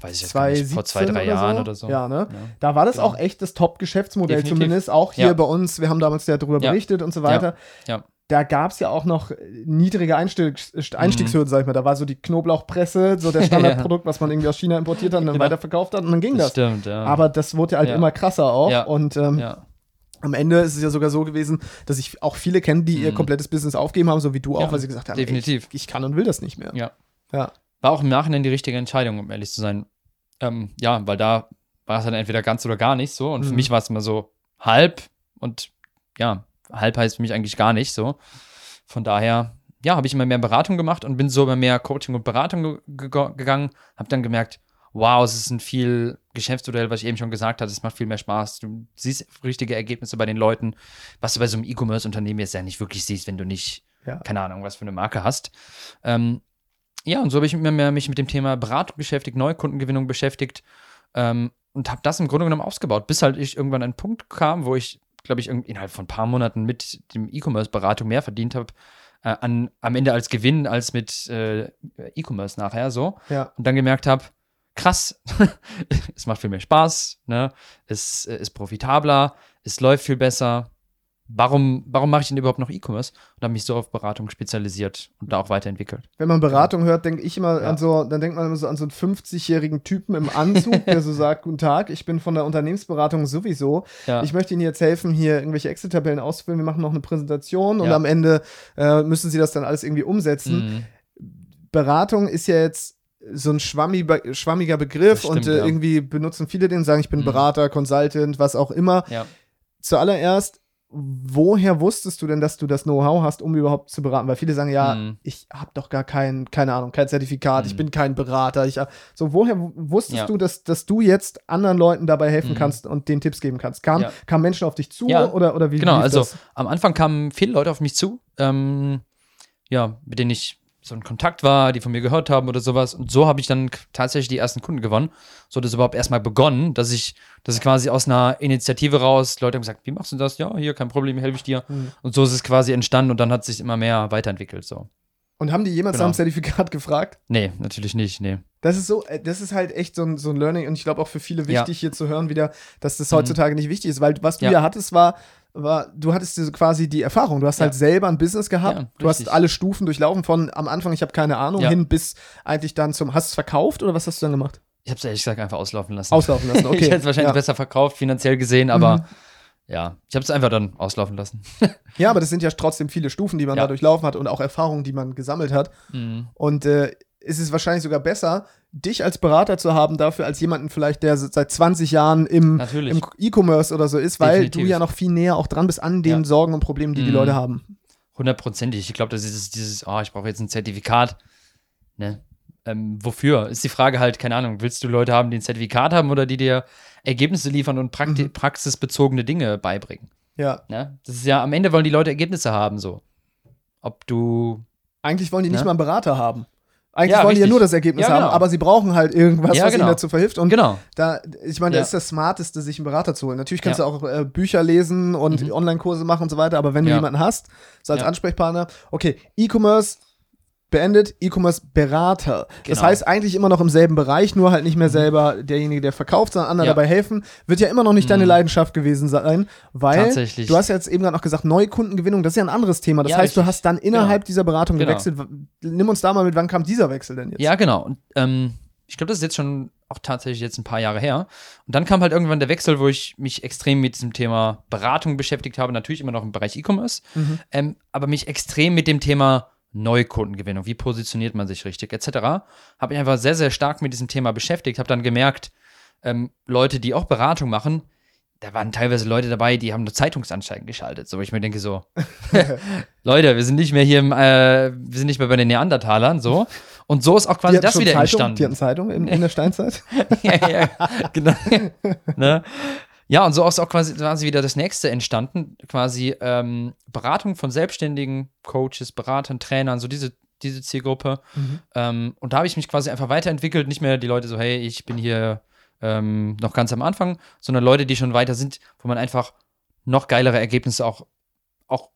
weiß ich jetzt gar nicht, vor zwei, drei oder Jahren so? oder so. Ja, ne? Ja. Da war das genau. auch echt das Top-Geschäftsmodell, zumindest auch hier ja. bei uns. Wir haben damals ja darüber berichtet und so weiter. Ja da gab es ja auch noch niedrige Einstiegs Einstiegshürden, mhm. sag ich mal. Da war so die Knoblauchpresse, so der *laughs* Standardprodukt, was man irgendwie aus China importiert hat und dann genau. weiterverkauft hat und dann ging das. das. Stimmt, ja. Aber das wurde ja halt ja. immer krasser auch. Ja. Und ähm, ja. am Ende ist es ja sogar so gewesen, dass ich auch viele kenne, die mhm. ihr komplettes Business aufgeben haben, so wie du auch, weil sie gesagt haben, definitiv. Ich, ich, kann und will das nicht mehr. Ja. ja. War auch im Nachhinein die richtige Entscheidung, um ehrlich zu sein. Ähm, ja, weil da war es dann entweder ganz oder gar nicht so. Und mhm. für mich war es immer so halb und ja, halb heißt für mich eigentlich gar nicht so. Von daher, ja, habe ich immer mehr Beratung gemacht und bin so immer mehr Coaching und Beratung ge gegangen. Habe dann gemerkt, wow, es ist ein viel Geschäftsmodell, was ich eben schon gesagt habe, es macht viel mehr Spaß. Du siehst richtige Ergebnisse bei den Leuten, was du bei so einem E-Commerce-Unternehmen jetzt ja nicht wirklich siehst, wenn du nicht ja. keine Ahnung, was für eine Marke hast. Ähm, ja, und so habe ich mich mit dem Thema Beratung beschäftigt, Neukundengewinnung beschäftigt ähm, und habe das im Grunde genommen ausgebaut, bis halt ich irgendwann an einen Punkt kam, wo ich, glaube ich, innerhalb von ein paar Monaten mit dem E-Commerce-Beratung mehr verdient habe, äh, an, am Ende als Gewinn als mit äh, E-Commerce nachher so. Ja. Und dann gemerkt habe, krass, *laughs* es macht viel mehr Spaß, ne? es äh, ist profitabler, es läuft viel besser. Warum, warum mache ich denn überhaupt noch E-Commerce? Und habe mich so auf Beratung spezialisiert und da auch weiterentwickelt. Wenn man Beratung ja. hört, denke ich immer ja. an so, dann denkt man immer so an so einen 50-jährigen Typen im Anzug, der so *laughs* sagt, guten Tag, ich bin von der Unternehmensberatung sowieso. Ja. Ich möchte Ihnen jetzt helfen, hier irgendwelche Excel-Tabellen auszufüllen. Wir machen noch eine Präsentation und am Ende äh, müssen Sie das dann alles irgendwie umsetzen. Mhm. Beratung ist ja jetzt so ein schwammi, schwammiger Begriff stimmt, und äh, ja. irgendwie benutzen viele den, sagen, ich bin mhm. Berater, Consultant, was auch immer. Ja. Zuallererst, woher wusstest du denn, dass du das Know-how hast, um überhaupt zu beraten? Weil viele sagen, ja, mhm. ich habe doch gar kein, keine Ahnung, kein Zertifikat, mhm. ich bin kein Berater. Ich, so, woher wusstest ja. du, dass, dass du jetzt anderen Leuten dabei helfen mhm. kannst und denen Tipps geben kannst? Kam, ja. Kamen Menschen auf dich zu oder, oder wie? Genau, also das? am Anfang kamen viele Leute auf mich zu, ähm, ja, mit denen ich so ein Kontakt war, die von mir gehört haben oder sowas. Und so habe ich dann tatsächlich die ersten Kunden gewonnen. So hat es überhaupt erstmal begonnen, dass ich, dass ich quasi aus einer Initiative raus, Leute haben gesagt, wie machst du das? Ja, hier, kein Problem, helfe ich dir. Mhm. Und so ist es quasi entstanden und dann hat sich immer mehr weiterentwickelt. So. Und haben die jemals genau. nach dem Zertifikat gefragt? Nee, natürlich nicht, nee. Das ist so, äh, das ist halt echt so ein, so ein Learning und ich glaube auch für viele wichtig ja. hier zu hören wieder, dass das heutzutage mhm. nicht wichtig ist, weil was du ja, ja hattest war, war, du hattest quasi die Erfahrung. Du hast ja. halt selber ein Business gehabt. Ja, du hast alle Stufen durchlaufen von am Anfang, ich habe keine Ahnung, ja. hin bis eigentlich dann zum. Hast du es verkauft oder was hast du dann gemacht? Ich habe es ehrlich gesagt einfach auslaufen lassen. Auslaufen lassen, *laughs* okay. ich hätte es wahrscheinlich besser verkauft, finanziell gesehen, aber mhm. ja, ich habe es einfach dann auslaufen lassen. *laughs* ja, aber das sind ja trotzdem viele Stufen, die man da durchlaufen hat und auch Erfahrungen, die man gesammelt hat. Mhm. Und äh, ist es wahrscheinlich sogar besser, dich als Berater zu haben dafür, als jemanden vielleicht, der seit 20 Jahren im, im E-Commerce oder so ist, weil Definitiv. du ja noch viel näher auch dran bist an den ja. Sorgen und Problemen, die mhm. die Leute haben. Hundertprozentig. Ich glaube, das ist dieses, oh, ich brauche jetzt ein Zertifikat. Ne? Ähm, wofür? Ist die Frage halt, keine Ahnung, willst du Leute haben, die ein Zertifikat haben oder die dir Ergebnisse liefern und Prakti mhm. praxisbezogene Dinge beibringen? Ja. Ne? Das ist ja, am Ende wollen die Leute Ergebnisse haben, so. Ob du. Eigentlich wollen die ne? nicht mal einen Berater haben. Eigentlich ja, wollen richtig. die ja nur das Ergebnis ja, genau. haben, aber sie brauchen halt irgendwas, ja, was genau. ihnen dazu verhilft. Und genau. da, ich meine, das ist das Smarteste, sich einen Berater zu holen. Natürlich kannst du auch äh, Bücher lesen und mhm. Online-Kurse machen und so weiter, aber wenn du jemanden hast, so als Ansprechpartner, okay, E-Commerce beendet, E-Commerce-Berater. Genau. Das heißt eigentlich immer noch im selben Bereich, nur halt nicht mehr selber derjenige, der verkauft, sondern anderen ja. dabei helfen. Wird ja immer noch nicht mhm. deine Leidenschaft gewesen sein, weil du hast ja jetzt eben gerade noch gesagt, Neukundengewinnung, das ist ja ein anderes Thema. Das ja, heißt, richtig. du hast dann innerhalb genau. dieser Beratung genau. gewechselt. Nimm uns da mal mit, wann kam dieser Wechsel denn jetzt? Ja, genau. Und, ähm, ich glaube, das ist jetzt schon auch tatsächlich jetzt ein paar Jahre her. Und dann kam halt irgendwann der Wechsel, wo ich mich extrem mit diesem Thema Beratung beschäftigt habe, natürlich immer noch im Bereich E-Commerce, mhm. ähm, aber mich extrem mit dem Thema Neukundengewinnung, wie positioniert man sich richtig, etc. Habe mich einfach sehr, sehr stark mit diesem Thema beschäftigt, habe dann gemerkt, ähm, Leute, die auch Beratung machen, da waren teilweise Leute dabei, die haben nur Zeitungsanzeigen geschaltet. So, ich mir denke, so, *laughs* *laughs* Leute, wir sind nicht mehr hier im, äh, wir sind nicht mehr bei den Neandertalern, so. Und so ist auch quasi das wieder Zeitung, entstanden. Die hatten Zeitung in, in der Steinzeit? *laughs* ja, ja, genau. ne? Ja, und so ist auch quasi, quasi wieder das nächste entstanden. Quasi ähm, Beratung von Selbstständigen, Coaches, Beratern, Trainern, so diese, diese Zielgruppe. Mhm. Ähm, und da habe ich mich quasi einfach weiterentwickelt. Nicht mehr die Leute so, hey, ich bin hier ähm, noch ganz am Anfang, sondern Leute, die schon weiter sind, wo man einfach noch geilere Ergebnisse auch, auch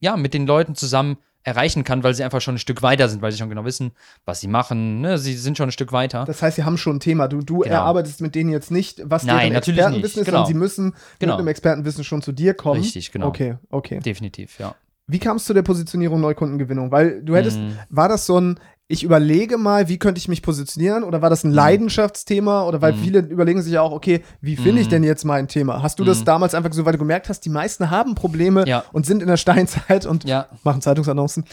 ja, mit den Leuten zusammen erreichen kann, weil sie einfach schon ein Stück weiter sind, weil sie schon genau wissen, was sie machen. Ne? Sie sind schon ein Stück weiter. Das heißt, sie haben schon ein Thema. Du, du genau. erarbeitest mit denen jetzt nicht, was Nein, deren Expertenwissen ist, genau. sondern sie müssen genau. mit einem Expertenwissen schon zu dir kommen. Richtig, genau. Okay, okay. Definitiv, ja. Wie kam es zu der Positionierung Neukundengewinnung? Weil du hättest, hm. war das so ein, ich überlege mal, wie könnte ich mich positionieren? Oder war das ein hm. Leidenschaftsthema? Oder weil hm. viele überlegen sich ja auch, okay, wie finde ich hm. denn jetzt mein Thema? Hast du das hm. damals einfach so, weil du gemerkt hast, die meisten haben Probleme ja. und sind in der Steinzeit und ja. machen Zeitungsannoncen?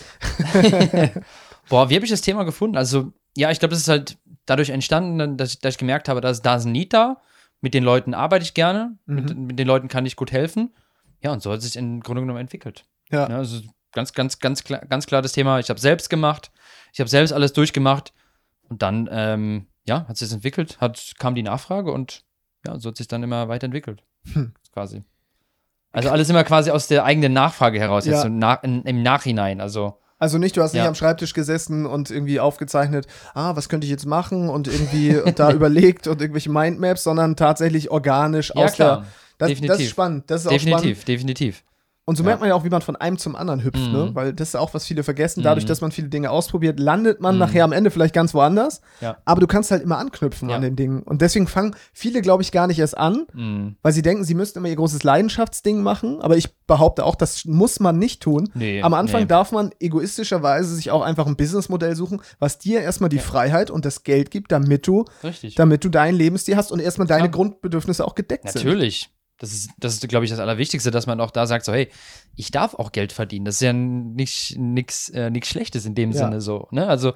*laughs* *laughs* Boah, wie habe ich das Thema gefunden? Also, ja, ich glaube, das ist halt dadurch entstanden, dass ich, dass ich gemerkt habe, dass da ist ein Need da. Mit den Leuten arbeite ich gerne. Mhm. Mit, mit den Leuten kann ich gut helfen. Ja, und so hat es sich im Grunde genommen entwickelt. Ja. ja also ganz, ganz, ganz klar, ganz klar das Thema. Ich habe selbst gemacht. Ich habe selbst alles durchgemacht. Und dann, ähm, ja, hat sich das entwickelt, hat, kam die Nachfrage und ja, so hat sich dann immer weiterentwickelt. Hm. Quasi. Also alles immer quasi aus der eigenen Nachfrage heraus, jetzt so nach, in, im Nachhinein. Also. Also nicht, du hast nicht am Schreibtisch gesessen und irgendwie aufgezeichnet, ah, was könnte ich jetzt machen und irgendwie *laughs* da überlegt und irgendwelche Mindmaps, sondern tatsächlich organisch ja, aus klar. der. Das, definitiv. das ist spannend. Das ist definitiv, auch spannend. definitiv. Und so Ja. merkt man ja auch, wie man von einem zum anderen hüpft, Mhm. ne? Weil das ist auch, was viele vergessen. Dadurch, Mhm. dass man viele Dinge ausprobiert, landet man Mhm. nachher am Ende vielleicht ganz woanders. Ja. Aber du kannst halt immer anknüpfen Ja. an den Dingen. Und deswegen fangen viele, glaube ich, gar nicht erst an, Mhm. weil sie denken, sie müssten immer ihr großes Leidenschaftsding machen. Aber ich behaupte auch, das muss man nicht tun. Nee, Am Anfang nee. darf man egoistischerweise sich auch einfach ein Businessmodell suchen, was dir erstmal die Freiheit und das Geld gibt, damit du, Richtig. damit du dein Lebensstil hast und erstmal deine Ja. Grundbedürfnisse auch gedeckt sind. Natürlich. Das ist, das ist, glaube ich, das Allerwichtigste, dass man auch da sagt, so, hey, ich darf auch Geld verdienen. Das ist ja nicht nichts äh, nix Schlechtes in dem Ja. Sinne so. Ne? Also,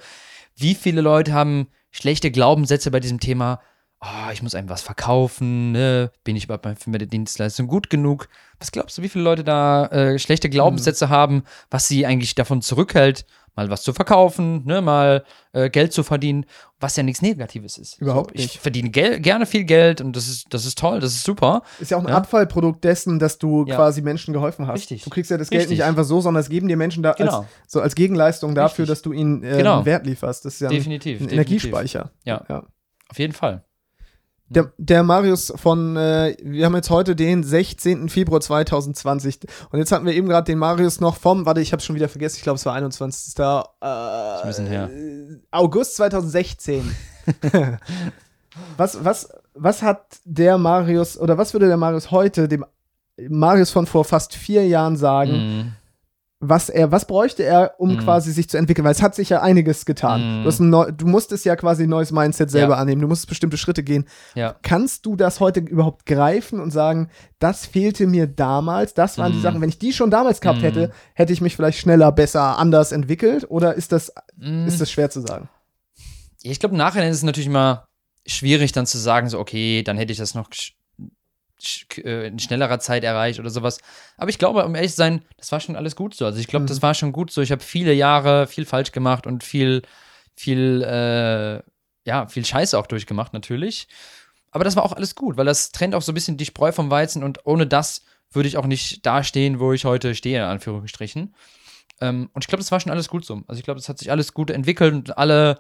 wie viele Leute haben schlechte Glaubenssätze bei diesem Thema, oh, ich muss einem was verkaufen, ne? bin ich überhaupt für meine Dienstleistung gut genug? Was glaubst du, wie viele Leute da äh, schlechte Glaubenssätze Mhm. haben, was sie eigentlich davon zurückhält, mal was zu verkaufen, ne? mal äh, Geld zu verdienen, was ja nichts Negatives ist. Überhaupt so, ich nicht. verdiene gel gerne viel Geld und das ist, das ist toll, das ist super. Ist ja auch ein Ja. Abfallprodukt dessen, dass du Ja. quasi Menschen geholfen hast. Richtig. Du kriegst ja das Geld Richtig. nicht einfach so, sondern es geben dir Menschen da Genau. als, so als Gegenleistung dafür, Richtig. dass du ihnen äh, Genau. Wert lieferst. Das ist ja ein, Definitiv. ein definitiv. Energiespeicher. Ja. ja. Auf jeden Fall. Der, der Marius von, äh, wir haben jetzt heute den 16. Februar 2020 und jetzt hatten wir eben gerade den Marius noch vom, warte, ich habe schon wieder vergessen, ich glaube es war 21. Äh. August 2016. *laughs* was, was, was hat der Marius oder was würde der Marius heute dem Marius von vor fast vier Jahren sagen, Mhm. Was er, was bräuchte er, um Mhm. quasi sich zu entwickeln? Weil es hat sich ja einiges getan. Mhm. Du, neu, du musstest ja quasi ein neues Mindset selber Ja. annehmen. Du musstest bestimmte Schritte gehen. Ja. Kannst du das heute überhaupt greifen und sagen, das fehlte mir damals, das waren die Mhm. Sachen, wenn ich die schon damals gehabt Mhm. hätte, hätte ich mich vielleicht schneller, besser, anders entwickelt? Oder ist das, Mhm. ist das schwer zu sagen? Ich glaube, im Nachhinein ist es natürlich immer schwierig, dann zu sagen, so, okay, dann hätte ich das noch in schnellerer Zeit erreicht oder sowas. Aber ich glaube, um ehrlich zu sein, das war schon alles gut so. Also ich glaube, Mhm. das war schon gut so. Ich habe viele Jahre viel falsch gemacht und viel, viel, äh, ja, viel Scheiße auch durchgemacht, natürlich. Aber das war auch alles gut, weil das trennt auch so ein bisschen die Spreu vom Weizen und ohne das würde ich auch nicht da stehen, wo ich heute stehe, in Anführungsstrichen. Ähm, und ich glaube, das war schon alles gut so. Also ich glaube, das hat sich alles gut entwickelt und alle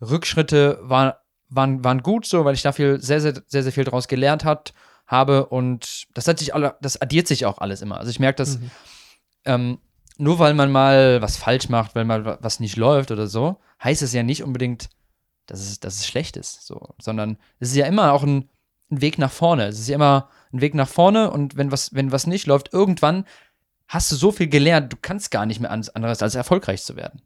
Rückschritte waren, waren, waren gut so, weil ich da viel, sehr, sehr, sehr, sehr viel daraus gelernt hat, habe und das hat sich alle, das addiert sich auch alles immer. Also ich merke, dass Mhm. ähm, nur weil man mal was falsch macht, weil mal wa- was nicht läuft oder so, heißt es ja nicht unbedingt, dass es, dass es schlecht ist, so, sondern es ist ja immer auch ein, ein Weg nach vorne. Es ist ja immer ein Weg nach vorne und wenn was, wenn was nicht läuft, irgendwann hast du so viel gelernt, du kannst gar nicht mehr an- anderes als erfolgreich zu werden.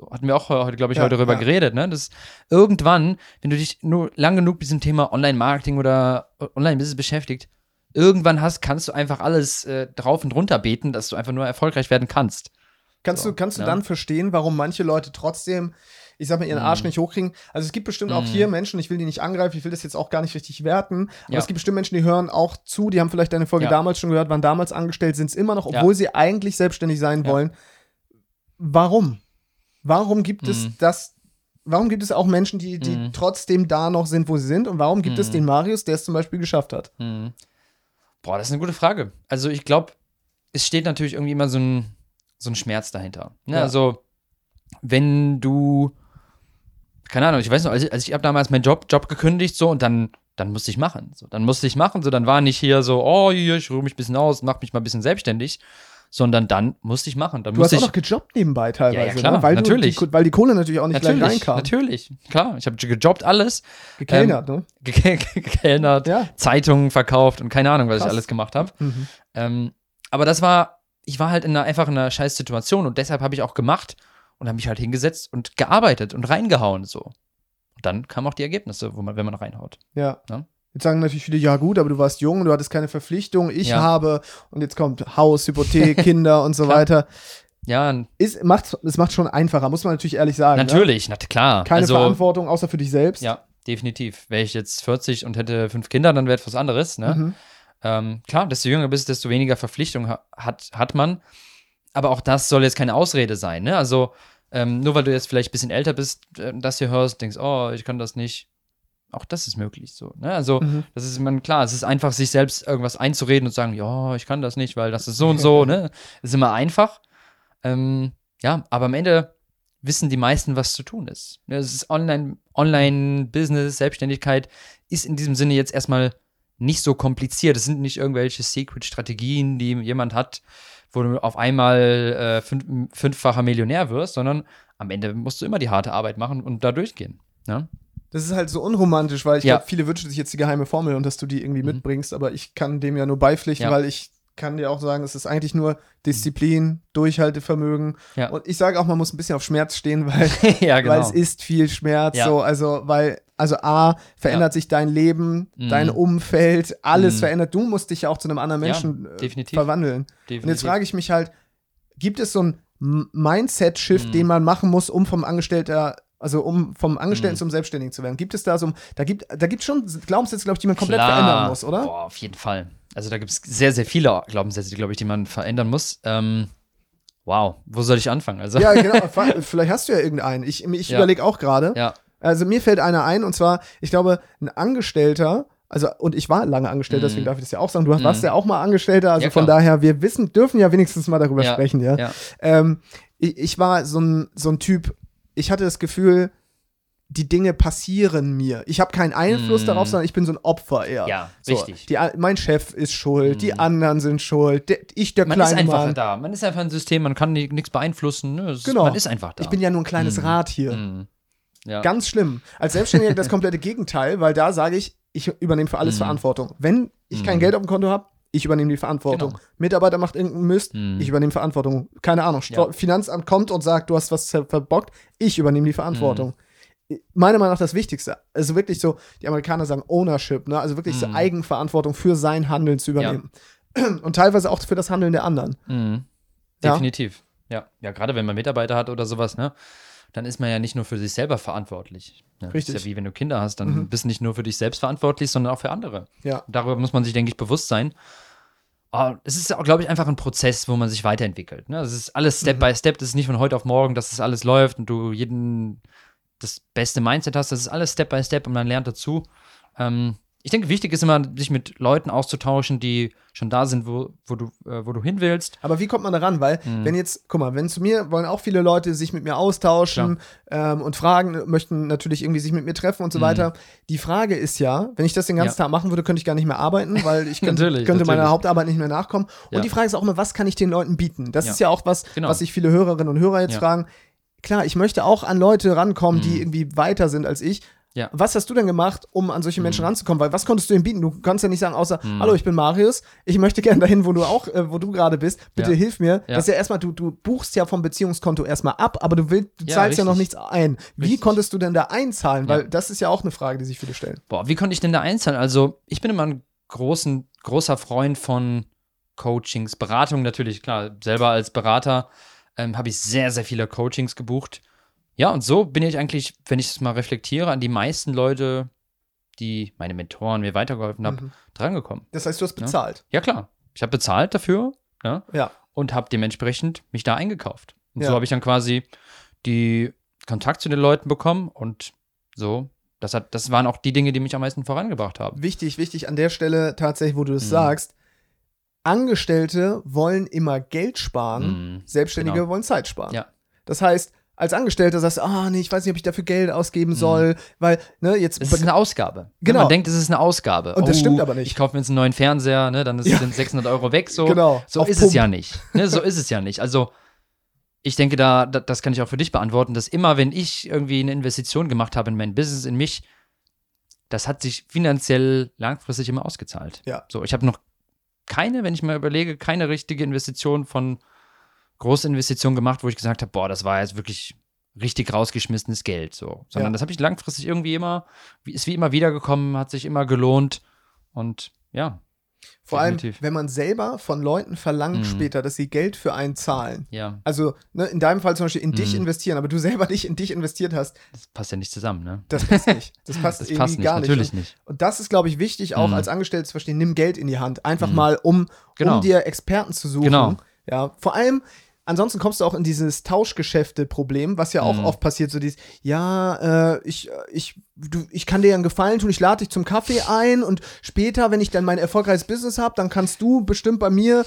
So, hatten wir auch heute, glaube ich, Ja, heute darüber ja. geredet, ne? Das irgendwann, wenn du dich nur lang genug mit diesem Thema Online-Marketing oder Online-Business beschäftigt, irgendwann hast, kannst du einfach alles äh, drauf und runter beten, dass du einfach nur erfolgreich werden kannst. Kannst So, du, kannst du ja. dann verstehen, warum manche Leute trotzdem, ich sag mal, ihren Arsch Mhm. nicht hochkriegen? Also es gibt bestimmt auch Mhm. hier Menschen, ich will die nicht angreifen, ich will das jetzt auch gar nicht richtig werten, aber Ja. es gibt bestimmt Menschen, die hören auch zu, die haben vielleicht deine Folge Ja. damals schon gehört, waren damals angestellt, sind es immer noch, Ja. obwohl sie eigentlich selbstständig sein Ja. wollen. Warum? Warum gibt es Mhm. das? Warum gibt es auch Menschen, die, die Mhm. trotzdem da noch sind, wo sie sind? Und warum gibt es Mhm. den Marius, der es zum Beispiel geschafft hat? Mhm. Boah, das ist eine gute Frage. Also ich glaube, es steht natürlich irgendwie immer so ein, so ein Schmerz dahinter. Ne? Ja. Also, wenn du, keine Ahnung, ich weiß noch, als ich, als ich habe damals meinen Job, Job gekündigt, so, und dann, dann musste ich machen. So, dann musste ich machen, so, dann war nicht hier so, oh, hier, ich ruhe mich ein bisschen aus, mach mich mal ein bisschen selbstständig, sondern dann musste ich machen. Dann Du hast musste auch ich, noch gejobbt nebenbei teilweise, Ja, ja, klar, ne? weil, natürlich. Die, weil die Kohle natürlich auch nicht gleich natürlich, reinkam. natürlich, klar, ich habe gejobbt, alles, Gekellnert, ne? ge- ge- gekellnert, Ja. Zeitungen verkauft und keine Ahnung, was Krass. ich alles gemacht habe. Mhm. Ähm, aber das war, ich war halt in einer, einfach in einer scheiß Situation und deshalb habe ich auch gemacht und habe mich halt hingesetzt und gearbeitet und reingehauen so. Und dann kamen auch die Ergebnisse, wo man, wenn man reinhaut. Ja. Ja. Jetzt sagen natürlich viele, ja gut, aber du warst jung, du hattest keine Verpflichtung, ich Ja. habe, und jetzt kommt Haus, Hypothek, *laughs* Kinder und so weiter. Ja, Ist, macht, es macht schon einfacher, muss man natürlich ehrlich sagen. Ne? natürlich, na klar. Keine also, Verantwortung, außer für dich selbst. Ja, definitiv. Wäre ich jetzt 40 und hätte fünf Kinder, dann wäre etwas anderes. Ne? Mhm. Ähm, klar, desto jünger bist, desto weniger Verpflichtung ha hat, hat man. Aber auch das soll jetzt keine Ausrede sein. Ne? Also, ähm, nur weil du jetzt vielleicht ein bisschen älter bist, äh, das hier hörst, denkst, oh, ich kann das nicht. Auch das ist möglich so. Ne? Also, mhm. das ist man klar, es ist einfach, sich selbst irgendwas einzureden und sagen, ja, ich kann das nicht, weil das ist so und *laughs* so, ne? Ist immer einfach. Ähm, ja, aber am Ende wissen die meisten, was zu tun ist. Es ist Online, Online-Business, Selbstständigkeit ist in diesem Sinne jetzt erstmal nicht so kompliziert. Es sind nicht irgendwelche Secret-Strategien, die jemand hat, wo du auf einmal äh, fünf, fünffacher Millionär wirst, sondern am Ende musst du immer die harte Arbeit machen und da durchgehen. Ne? Das ist halt so unromantisch, weil ich ja. glaube, viele wünschen sich jetzt die geheime Formel und dass du die irgendwie mhm. mitbringst, aber ich kann dem ja nur beipflichten, ja. weil ich kann dir auch sagen, es ist eigentlich nur Disziplin, Durchhaltevermögen. Ja. Und ich sage auch, man muss ein bisschen auf Schmerz stehen, weil, *laughs* ja, genau. weil es ist viel Schmerz. Ja. So, also, weil, also A, verändert sich dein Leben, mhm. dein Umfeld, alles mhm. verändert. Du musst dich ja auch zu einem anderen Menschen äh, verwandeln. Definitiv. Und jetzt frage ich mich halt, gibt es so ein Mindset-Shift, mhm. den man machen muss, um vom Angestellter also um vom Angestellten mhm. zum Selbstständigen zu werden. Gibt es da so, da gibt da gibt schon Glaubenssätze, glaube ich, die man komplett Klar. verändern muss, oder? Boah, auf jeden Fall. Also da gibt es sehr, sehr viele Glaubenssätze, glaube ich, die man verändern muss. Ähm, wow, wo soll ich anfangen? Also. Ja, genau. *laughs* Vielleicht hast du ja irgendeinen. Ich, ich ja. überlege auch gerade. Ja. Also mir fällt einer ein, und zwar, ich glaube, ein Angestellter, also, und ich war lange Angestellter, mhm. deswegen darf ich das ja auch sagen. Du warst mhm. ja auch mal Angestellter, also ja, von daher, wir wissen, dürfen ja wenigstens mal darüber ja. sprechen, ja. ja. Ähm, ich, ich, war so ein, so ein Typ, ich hatte das Gefühl, die Dinge passieren mir. Ich habe keinen Einfluss mm. darauf, sondern ich bin so ein Opfer eher. Ja, so, richtig. Die, mein Chef ist schuld, mm. die anderen sind schuld, der, ich der man kleine Man ist einfach Mann. da. Man ist einfach ein System, man kann nichts beeinflussen. Ne? genau. Man ist einfach da. Ich bin ja nur ein kleines mm. Rad hier. Mm. Ja. Ganz schlimm. Als Selbstständiger das *laughs* komplette Gegenteil, weil da sage ich, ich übernehme für alles mm. Verantwortung. Wenn ich kein mm. Geld auf dem Konto habe, ich übernehme die Verantwortung. Genau. Mitarbeiter macht irgendeinen Mist, ich übernehme Verantwortung. Keine Ahnung. Ja. Finanzamt kommt und sagt, du hast was verbockt, ich übernehme die Verantwortung meiner Meinung nach das Wichtigste. Also wirklich so, die Amerikaner sagen Ownership, ne? Also wirklich mm. so. Eigenverantwortung für sein Handeln zu übernehmen. Ja. *clears throat* Und teilweise auch für das Handeln der anderen. Mm. Definitiv. Ja. ja. Ja, gerade wenn man Mitarbeiter hat oder sowas, ne? Dann ist man ja nicht nur für sich selber verantwortlich. Ne? Richtig. Das ist ja wie wenn du Kinder hast, dann mhm. bist du nicht nur für dich selbst verantwortlich, sondern auch für andere. Ja. Darüber muss man sich, denke ich, bewusst sein. Oh, es ist auch, glaube ich, einfach ein Prozess, wo man sich weiterentwickelt. Ne? Es ist alles Step mhm. by Step. Das ist nicht von heute auf morgen, dass das alles läuft und du jeden das beste Mindset hast. Das ist alles Step by Step und man lernt dazu. Ähm, ich denke, wichtig ist immer, sich mit Leuten auszutauschen, die schon da sind, wo, wo, du, äh, wo du hin willst. Aber wie kommt man da ran? Weil, mhm. wenn jetzt, guck mal, wenn zu mir wollen auch viele Leute sich mit mir austauschen ähm, und fragen, möchten natürlich irgendwie sich mit mir treffen und so mhm. weiter. Die Frage ist ja, wenn ich das den ganzen ja. Tag machen würde, könnte ich gar nicht mehr arbeiten, weil *laughs* ich könnte, natürlich, könnte natürlich. meiner Hauptarbeit nicht mehr nachkommen. Und ja. die Frage ist auch immer, was kann ich den Leuten bieten? Das ja. ist ja auch was, genau. was sich viele Hörerinnen und Hörer jetzt fragen klar, ich möchte auch an Leute rankommen, mhm. die irgendwie weiter sind als ich. Ja. Was hast du denn gemacht, um an solche Menschen mhm. ranzukommen? Weil was konntest du ihnen bieten? Du kannst ja nicht sagen, außer, mhm. hallo, ich bin Marius, ich möchte gerne dahin, wo du auch, äh, wo du gerade bist. Bitte ja. hilf mir. Ja. Das ist ja erstmal, du, du buchst ja vom Beziehungskonto erstmal ab, aber du willst, du ja, zahlst richtig. ja noch nichts ein. Wie richtig. konntest du denn da einzahlen? Weil das ist ja auch eine Frage, die sich viele stellen. Boah, wie konnte ich denn da einzahlen? Also, ich bin immer ein großen, großer Freund von Coachings, Beratung natürlich, klar, selber als Berater ähm, habe ich sehr, sehr viele Coachings gebucht. Ja, und so bin ich eigentlich, wenn ich es mal reflektiere, an die meisten Leute, die meine Mentoren mir weitergeholfen haben, mhm. drangekommen. Das heißt, du hast bezahlt? Ja, ja klar. Ich habe bezahlt dafür ja, ja. und habe dementsprechend mich da eingekauft. Und ja. so habe ich dann quasi die Kontakt zu den Leuten bekommen und so das, hat, das waren auch die Dinge, die mich am meisten vorangebracht haben. Wichtig, wichtig an der Stelle tatsächlich, wo du das mhm. sagst. Angestellte wollen immer Geld sparen, mhm, Selbstständige genau. wollen Zeit sparen. Ja. Das heißt, als Angestellter sagst, ah, oh, nee, ich weiß nicht, ob ich dafür Geld ausgeben soll, mhm. weil, ne, jetzt. Es ist eine Ausgabe. Genau. Man denkt, es ist eine Ausgabe. Und das oh, stimmt aber nicht. Ich kaufe mir jetzt einen neuen Fernseher, ne, dann ja. sind 600 Euro weg, so. Genau. So ist Pump. es ja nicht. Ne, so ist es ja nicht. Also, ich denke, da, das kann ich auch für dich beantworten, dass immer, wenn ich irgendwie eine Investition gemacht habe in mein Business, in mich, das hat sich finanziell langfristig immer ausgezahlt. Ja. So, ich habe noch keine, wenn ich mal überlege, keine richtige Investition von große Investition gemacht, wo ich gesagt habe, boah, das war jetzt wirklich richtig rausgeschmissenes Geld, so. Sondern ja. das habe ich langfristig irgendwie immer, ist wie immer wiedergekommen, hat sich immer gelohnt und ja. Vor definitiv. allem, wenn man selber von Leuten verlangt mhm. später, dass sie Geld für einen zahlen. Ja. Also, ne, in deinem Fall zum Beispiel in mhm. dich investieren, aber du selber nicht in dich investiert hast. Das passt ja nicht zusammen, ne? Das passt nicht. *laughs* Das passt das irgendwie passt nicht, gar nicht. Natürlich nicht. Und das ist, glaube ich, wichtig, auch mhm. als Angestellter zu verstehen, nimm Geld in die Hand. Einfach mhm. mal, um, genau. um dir Experten zu suchen. Genau. Ja, vor allem, ansonsten kommst du auch in dieses Tauschgeschäfte-Problem, was ja auch Mhm. oft passiert, so dieses, ja, äh, ich, äh, ich, du, ich kann dir ja einen Gefallen tun, ich lade dich zum Kaffee ein und später, wenn ich dann mein erfolgreiches Business habe, dann kannst du bestimmt bei mir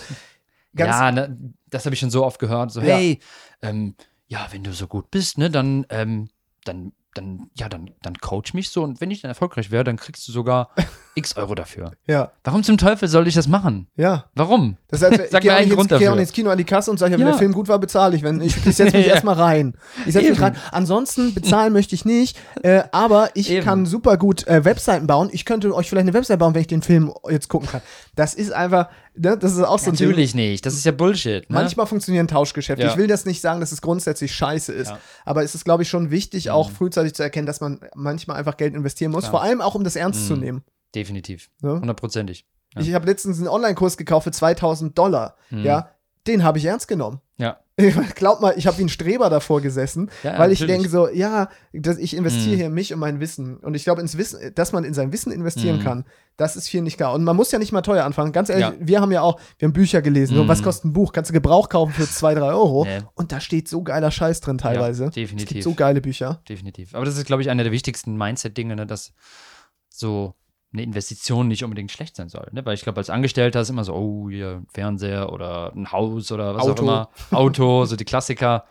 ganz ja, ne, das habe ich schon so oft gehört. So, Ja. hey, ähm, ja, wenn du so gut bist, ne, dann, ähm, dann, dann, ja, dann, dann coach mich so und wenn ich dann erfolgreich wäre, dann kriegst du sogar *laughs* x Euro dafür. ja, Warum zum Teufel soll ich das machen? ja. Warum? Das heißt, *laughs* ich Sag gehe mir auch, einen nicht Grund ins- ins Kino an die Kasse und sage, ja, wenn Ja. der Film gut war, bezahle ich. Wenn ich, ich setze *laughs* mich Ja. erstmal rein. Ich setze mich rein. Ansonsten bezahlen möchte ich nicht, äh, aber ich Eben. kann super gut äh, Webseiten bauen. Ich könnte euch vielleicht eine Website bauen, wenn ich den Film jetzt gucken kann. Das ist einfach, ne, das ist auch so ein Ding. Natürlich nicht. Das ist ja Bullshit. Ne? Manchmal funktionieren Tauschgeschäfte. Ja. Ich will das nicht sagen, dass es grundsätzlich scheiße ist. Ja. Mhm. Aber es ist, glaube ich, schon wichtig, auch frühzeitig zu erkennen, dass man manchmal einfach Geld investieren muss. Klar. Vor allem auch, um das ernst zu Mhm. nehmen. Definitiv. Hundertprozentig. Ich habe letztens einen Online-Kurs gekauft für 2000 Dollar. Mhm. Ja, den habe ich ernst genommen. Ja. *laughs* Glaub mal, ich habe wie ein Streber davor gesessen, Ja, weil ich denke so, ja, das, ich investiere Mhm. hier in mich und mein Wissen. Und ich glaube, ins Wissen, dass man in sein Wissen investieren Mhm. kann, das ist viel nicht klar. Und man muss ja nicht mal teuer anfangen. Ganz ehrlich, Ja. wir haben ja auch, wir haben Bücher gelesen. So, Mhm. was kostet ein Buch? Kannst du Gebrauch kaufen für 2, 3 Euro? *laughs* Nee. Und da steht so geiler Scheiß drin teilweise. Ja, Es gibt definitiv. so geile Bücher. Definitiv. Aber das ist, glaube ich, einer der wichtigsten Mindset-Dinge, ne, dass so eine Investition nicht unbedingt schlecht sein soll. Ne? Weil ich glaube, als Angestellter ist immer so, oh, hier ein Fernseher oder ein Haus oder was Auto. auch immer. *laughs* Auto, so die Klassiker.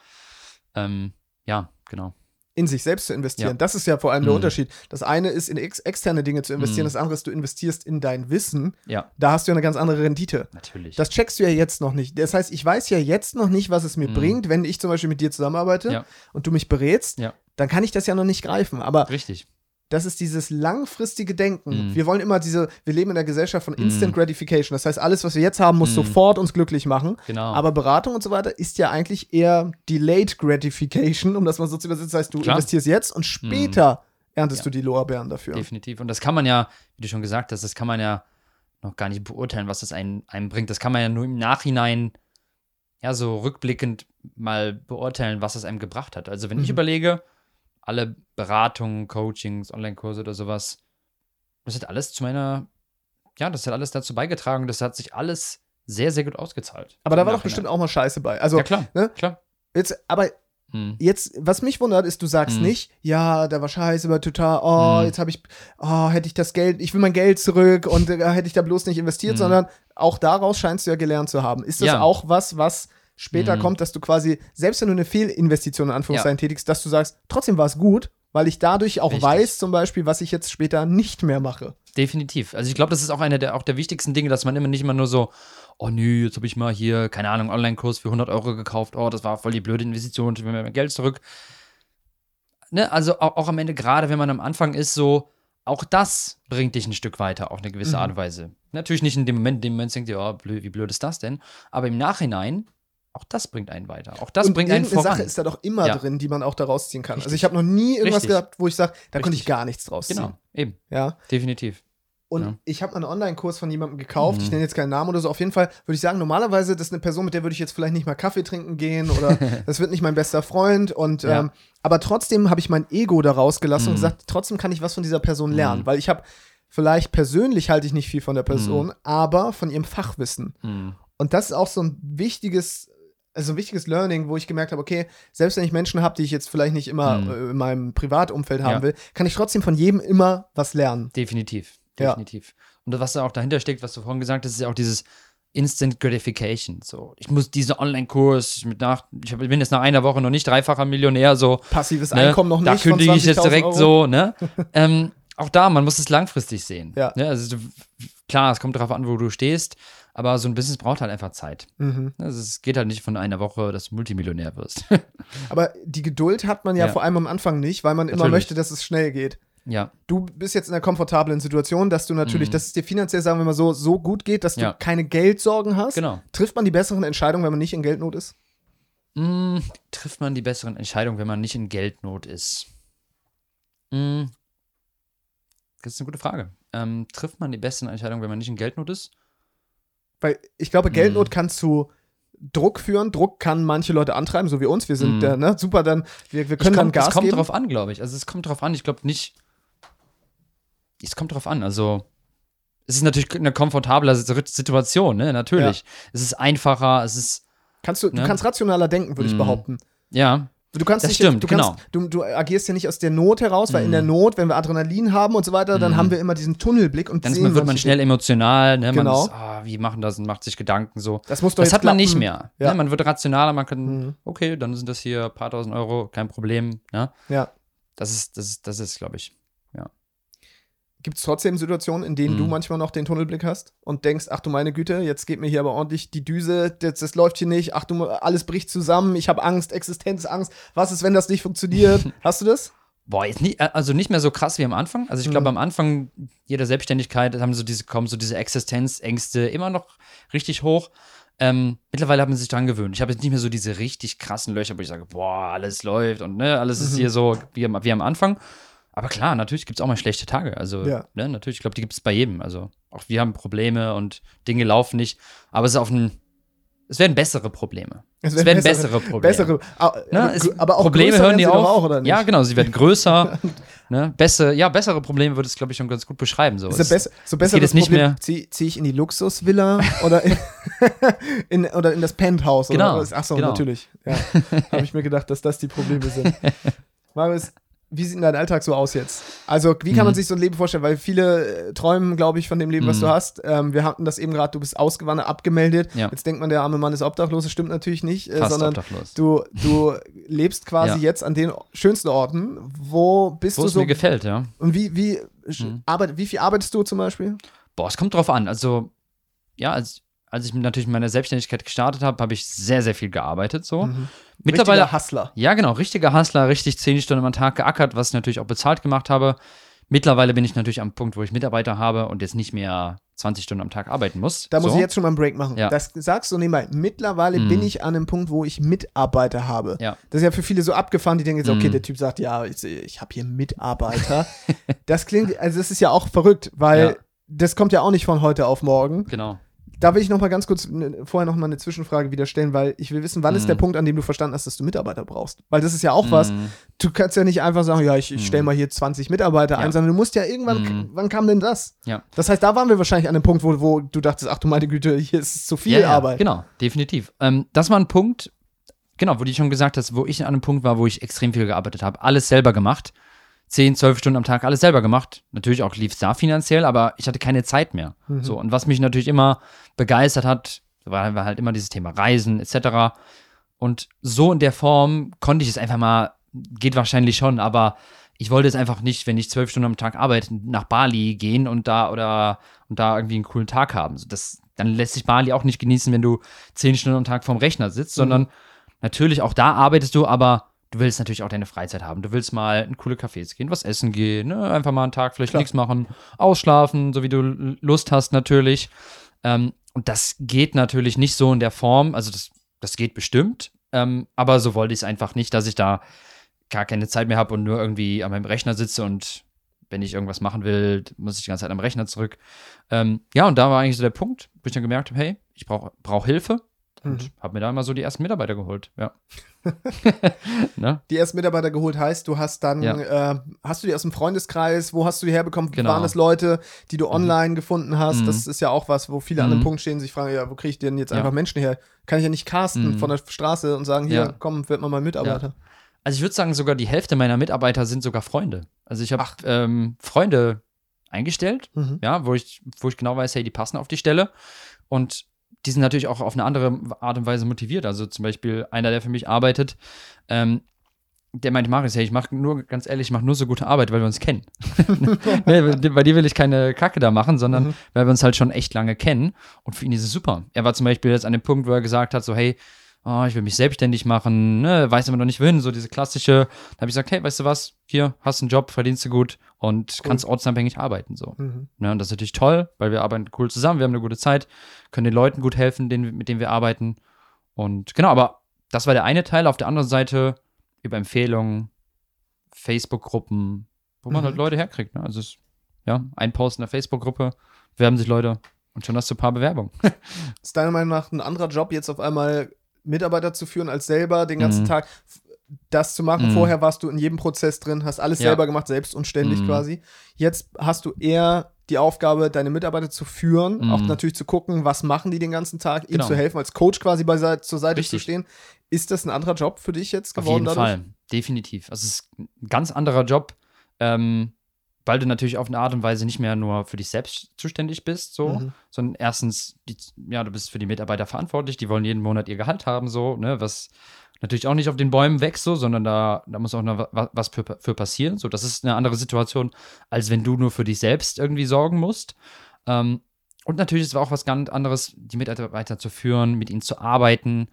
Ähm, ja, genau. in sich selbst zu investieren. Ja. Das ist ja vor allem der Mhm. Unterschied. Das eine ist, in ex externe Dinge zu investieren, Mhm. das andere ist, du investierst in dein Wissen. Ja, Da hast du ja eine ganz andere Rendite. natürlich. Das checkst du ja jetzt noch nicht. Das heißt, ich weiß ja jetzt noch nicht, was es mir Mhm. bringt, wenn ich zum Beispiel mit dir zusammenarbeite Ja. und du mich berätst, Ja. dann kann ich das ja noch nicht greifen. Aber Richtig. Das ist dieses langfristige Denken. Mhm. Wir wollen immer diese, wir leben in der Gesellschaft von Mhm. Instant Gratification. Das heißt, alles, was wir jetzt haben, muss Mhm. sofort uns glücklich machen. Genau. Aber Beratung und so weiter ist ja eigentlich eher Delayed Gratification, um das mal so zu übersetzen. Das heißt, du Klar. investierst jetzt und später erntest Ja. du die Lorbeeren dafür. Definitiv. Und das kann man ja, wie du schon gesagt hast, das kann man ja noch gar nicht beurteilen, was das einen, einem bringt. Das kann man ja nur im Nachhinein, ja, so rückblickend mal beurteilen, was es einem gebracht hat. Also, wenn ich Mhm. überlege, alle Beratungen, Coachings, Online-Kurse oder sowas, das hat alles zu meiner, ja, das hat alles dazu beigetragen. Das hat sich alles sehr, sehr gut ausgezahlt. Aber da war doch bestimmt auch mal Scheiße bei. Also, Ja, klar. ne? Klar. jetzt, aber Hm. jetzt, was mich wundert, ist, du sagst Mhm. nicht, ja, da war Scheiße, war total, oh, Mhm. jetzt habe ich, oh, hätte ich das Geld, ich will mein Geld zurück und äh, hätte ich da bloß nicht investiert, Mhm. sondern auch daraus scheinst du ja gelernt zu haben. Ist das Ja. auch was, was später Mhm. kommt, dass du quasi, selbst wenn du eine Fehlinvestition in Anführungszeichen tätigst, dass du sagst, trotzdem war es gut, weil ich dadurch auch Richtig. weiß, zum Beispiel, was ich jetzt später nicht mehr mache. Definitiv. Also ich glaube, das ist auch einer der, auch der wichtigsten Dinge, dass man immer nicht immer nur so, oh nö, jetzt habe ich mal hier, keine Ahnung, Online-Kurs für 100 Euro gekauft, oh, das war voll die blöde Investition, ich will mir mein Geld zurück. Ne? Also auch, auch am Ende, gerade wenn man am Anfang ist, so, auch das bringt dich ein Stück weiter auf eine gewisse Mhm. Art und Weise. Natürlich nicht in dem Moment, in dem Moment denkt ihr, oh, blöd, wie blöd ist das denn? Aber im Nachhinein, auch das bringt einen weiter. Auch das und bringt einen voran. Sache ist da doch immer Ja. drin, die man auch da rausziehen kann. Also Richtig. ich habe noch nie irgendwas Richtig. gehabt, wo ich sage, da konnte ich Richtig. gar nichts draus ziehen. genau, eben, Ja. definitiv. Und Ja. ich habe einen Online-Kurs von jemandem gekauft. Ich Mhm. nenne jetzt keinen Namen oder so. Auf jeden Fall würde ich sagen, normalerweise, das ist eine Person, mit der würde ich jetzt vielleicht nicht mal Kaffee trinken gehen oder *laughs* das wird nicht mein bester Freund. Und Ja. ähm, aber trotzdem habe ich mein Ego da rausgelassen und Mhm. gesagt, trotzdem kann ich was von dieser Person lernen, Mhm. weil ich habe vielleicht persönlich halte ich nicht viel von der Person, aber von ihrem Fachwissen. Hm. Und das ist auch so ein wichtiges, also ein wichtiges Learning, wo ich gemerkt habe, okay, selbst wenn ich Menschen habe, die ich jetzt vielleicht nicht immer Mhm. äh, in meinem Privatumfeld haben Ja. will, kann ich trotzdem von jedem immer was lernen. Definitiv, Ja. definitiv. Und was da auch dahinter steckt, was du vorhin gesagt hast, ist ja auch dieses Instant Gratification. So, ich muss diesen Online-Kurs mit nach, ich bin jetzt nach einer Woche noch nicht dreifacher Millionär, so. Passives Ne? Einkommen noch da nicht. von kündige ich jetzt 20.000 direkt Euro. so, ne? *laughs* ähm, auch da, man muss es langfristig sehen. Ja. Ne? Also klar, es kommt darauf an, wo du stehst, aber so ein Business braucht halt einfach Zeit. Mhm. Also es geht halt nicht von einer Woche, dass du Multimillionär wirst. *laughs* Aber die Geduld hat man ja, Ja. vor allem am Anfang nicht, weil man immer Natürlich. möchte, dass es schnell geht. ja, Du bist jetzt in einer komfortablen Situation, dass du natürlich, Mhm. dass es dir finanziell, sagen wir mal so, so gut geht, dass Ja. du keine Geldsorgen hast. genau. Trifft man die besseren Entscheidungen, wenn man nicht in Geldnot ist? Mm, trifft man die besseren Entscheidungen, wenn man nicht in Geldnot ist? Mm, das ist eine gute Frage. Ähm, trifft man die besseren Entscheidungen, wenn man nicht in Geldnot ist? Weil ich glaube, Geldnot Mhm. kann zu Druck führen. Druck kann manche Leute antreiben, so wie uns. Wir sind Mhm. der, ne, super, dann, wir, wir Ich können dann komm- Gas Es kommt geben. drauf an, glaube ich. Also es kommt drauf an. Ich glaube nicht. Es kommt drauf an. Also es ist natürlich eine komfortable Sit- Situation, ne? Natürlich. Es ist einfacher. Es ist Kannst du, ne? du kannst rationaler denken, würde ich mhm. behaupten. Ja. Du kannst das nicht, stimmt, du, genau. du, du, agierst ja nicht aus der Not heraus, weil mm. in der mhm. Not, wenn wir Adrenalin haben und so weiter, dann mm. haben wir immer diesen Tunnelblick und dann sehen, wird man schnell emotional, ne? Genau. Man ist, oh, wie machen das und macht sich Gedanken so. Das, muss doch das hat klappen. man nicht mehr. Ja. Ne? Man wird rationaler, man kann, mm. okay, dann sind das hier ein paar tausend Euro, kein Problem. Ne? Ja. Das ist, das ist, das ist, glaube ich. Gibt es trotzdem Situationen, in denen mhm. du manchmal noch den Tunnelblick hast und denkst, ach du meine Güte, jetzt geht mir hier aber ordentlich die Düse, das, das läuft hier nicht, ach du, alles bricht zusammen, ich habe Angst, Existenzangst, was ist, wenn das nicht funktioniert? *laughs* hast du das? Boah, jetzt nicht, also nicht mehr so krass wie am Anfang. Also ich glaube, mhm. am Anfang jeder Selbstständigkeit haben so diese, kommen so diese Existenzängste immer noch richtig hoch. Ähm, mittlerweile hat man sich dran gewöhnt. Ich habe jetzt nicht mehr so diese richtig krassen Löcher, wo ich sage, boah, alles läuft und ne, alles mhm. ist hier so wie, wie am Anfang. Aber klar, natürlich gibt es auch mal schlechte Tage. Also, ja. ne, natürlich, ich glaube, die gibt es bei jedem. Also, auch wir haben Probleme und Dinge laufen nicht. Aber es ist auf ein. Es werden bessere Probleme. Es werden, es werden bessere, bessere, Probleme. Bessere, ne, es, aber auch Probleme hören die auf. Auch, oder nicht? Ja, genau, sie werden *laughs* größer. ne, bessere, ja, bessere Probleme würde es, glaube ich, schon ganz gut beschreiben. So, es, bess so besser geht es nicht mehr. Ziehe zieh ich in die Luxusvilla *laughs* oder, in, *laughs* in, oder in das Penthouse? Genau. Oder? Achso, genau. natürlich. Ja. Habe ich mir gedacht, dass das die Probleme sind. Marius, wie sieht denn dein Alltag so aus jetzt? Also, wie kann mhm. man sich so ein Leben vorstellen? Weil viele äh, träumen, glaube ich, von dem Leben, was du mhm. hast. Ähm, wir hatten das eben gerade, du bist ausgewandert, abgemeldet. Ja. Jetzt denkt man, der arme Mann ist obdachlos. Das stimmt natürlich nicht, äh, sondern obdachlos. du, du *laughs* lebst quasi ja. jetzt an den schönsten Orten. Wo bist Wo du so? mir gefällt, ja. Und wie, wie, mhm. arbeit, wie viel arbeitest du zum Beispiel? Boah, es kommt drauf an. Also, ja, als, als ich natürlich meine Selbstständigkeit gestartet habe, habe ich sehr, sehr viel gearbeitet. So. Mhm. Mittlerweile. Richtiger Hustler. Ja, genau, richtiger Hustler, richtig zehn Stunden am Tag geackert, was ich natürlich auch bezahlt gemacht habe. Mittlerweile bin ich natürlich am Punkt, wo ich Mitarbeiter habe und jetzt nicht mehr 20 Stunden am Tag arbeiten muss. Da so. muss ich jetzt schon mal einen Break machen. Ja. Das sagst du nebenbei. Mittlerweile mm. bin ich an einem Punkt, wo ich Mitarbeiter habe. Ja. Das ist ja für viele so abgefahren, die denken jetzt, okay, mm. der Typ sagt, ja, ich, ich habe hier Mitarbeiter. *laughs* das klingt, also das ist ja auch verrückt, weil ja. das kommt ja auch nicht von heute auf morgen. Genau da will ich noch mal ganz kurz ne, vorher noch mal eine Zwischenfrage wieder stellen, weil ich will wissen, wann mm. ist der mhm. Punkt, an dem du verstanden hast, dass du Mitarbeiter brauchst? Weil das ist ja auch mm. was. Mhm. Du kannst ja nicht einfach sagen, ja, ich, ich stelle mhm. mal hier 20 Mitarbeiter ja. ein, sondern du musst ja irgendwann, mm. wann kam denn das? Ja. Das heißt, da waren wir wahrscheinlich an dem Punkt, wo, wo du dachtest, ach du meine Güte, hier ist zu viel ja, Arbeit. Genau, definitiv. Ähm, das war ein Punkt, genau, wo du schon gesagt hast, wo ich an einem Punkt war, wo ich extrem viel gearbeitet habe, alles selber gemacht 10, 12 Stunden am Tag alles selber gemacht. Natürlich auch lief es da finanziell, aber ich hatte keine Zeit mehr. Mhm. So, und was mich natürlich immer begeistert hat, war, war halt immer dieses Thema Reisen etc. Und so in der Form konnte ich es einfach mal, geht wahrscheinlich schon, aber ich wollte es einfach nicht, wenn ich zwölf Stunden am Tag arbeite, nach Bali gehen und da oder und da irgendwie einen coolen Tag haben. Das, dann lässt sich Bali auch nicht genießen, wenn du zehn Stunden am Tag vorm Rechner sitzt, mhm. sondern natürlich auch da arbeitest du, aber du willst natürlich auch deine Freizeit haben. Du willst mal in coole Cafés gehen, was essen gehen, ne? einfach mal einen Tag vielleicht nichts machen, ausschlafen, so wie du Lust hast natürlich. Ähm, und das geht natürlich nicht so in der Form, also das, das geht bestimmt, ähm, aber so wollte ich es einfach nicht, dass ich da gar keine Zeit mehr habe und nur irgendwie an meinem Rechner sitze und wenn ich irgendwas machen will, muss ich die ganze Zeit am Rechner zurück. Ähm, ja, und da war eigentlich so der Punkt, wo ich dann gemerkt habe, hey, ich brauche brauch Hilfe und mhm. habe mir da immer so die ersten Mitarbeiter geholt, ja. *laughs* *laughs* ne? Die ersten Mitarbeiter geholt heißt, du hast dann, ja. äh, hast du die aus dem Freundeskreis, wo hast du die herbekommen? Genau. Waren das Leute, die du mhm. online mhm. gefunden hast? Mhm. Das ist ja auch was, wo viele mhm. an dem mhm. Punkt stehen, sich fragen, ja, wo kriege ich denn jetzt ja. einfach Menschen her? Kann ich ja nicht casten mhm. von der Straße und sagen, hier, komm, wird mal mein Mitarbeiter. Also ich würde sagen, sogar die Hälfte meiner Mitarbeiter sind sogar Freunde. Also ich habe ähm, Freunde eingestellt, ja, wo ich, wo ich genau weiß, hey, die passen auf die Stelle. Und die sind natürlich auch auf eine andere Art und Weise motiviert. Also zum Beispiel einer, der für mich arbeitet, ähm, der meint, Marius, hey, ich mache nur, ganz ehrlich, ich mache nur so gute Arbeit, weil wir uns kennen. *laughs* nee, bei dir will ich keine Kacke da machen, sondern mhm. weil wir uns halt schon echt lange kennen. Und für ihn ist es super. Er war zum Beispiel jetzt an dem Punkt, wo er gesagt hat, so, hey, oh, ich will mich selbstständig machen, ne, weiß aber noch nicht wohin, so diese klassische. Da habe ich gesagt, hey, weißt du was, hier, hast einen Job, verdienst du gut und cool. kannst ortsunabhängig arbeiten, so. Mhm. Ja, und das ist natürlich toll, weil wir arbeiten cool zusammen, wir haben eine gute Zeit, können den Leuten gut helfen, denen, mit denen wir arbeiten. Und genau, aber das war der eine Teil. Auf der anderen Seite über Empfehlungen, Facebook-Gruppen, wo man mhm. halt Leute herkriegt. Ne? Also, es, ja, ein Post in der Facebook-Gruppe, werben sich Leute und schon hast du ein paar Bewerbungen. *laughs* ist deiner Meinung nach ein anderer Job jetzt auf einmal Mitarbeiter zu führen, als selber den ganzen mhm. Tag das zu machen. Mhm. Vorher warst du in jedem Prozess drin, hast alles ja. selber gemacht, selbst und ständig mhm. quasi. Jetzt hast du eher die Aufgabe, deine Mitarbeiter zu führen, mhm. auch natürlich zu gucken, was machen die den ganzen Tag, ihnen genau. zu helfen, als Coach quasi bei, zur Seite Richtig. zu stehen. Ist das ein anderer Job für dich jetzt geworden? Auf jeden dadurch? Fall, definitiv. Also es ist ein ganz anderer Job, ähm, weil du natürlich auf eine Art und Weise nicht mehr nur für dich selbst zuständig bist, so, mhm. sondern erstens, die, ja, du bist für die Mitarbeiter verantwortlich, die wollen jeden Monat ihr Gehalt haben, so, ne, was natürlich auch nicht auf den Bäumen wächst, so, sondern da, da muss auch noch was für, für passieren. So, das ist eine andere Situation, als wenn du nur für dich selbst irgendwie sorgen musst. Ähm, und natürlich ist es auch was ganz anderes, die Mitarbeiter zu führen, mit ihnen zu arbeiten.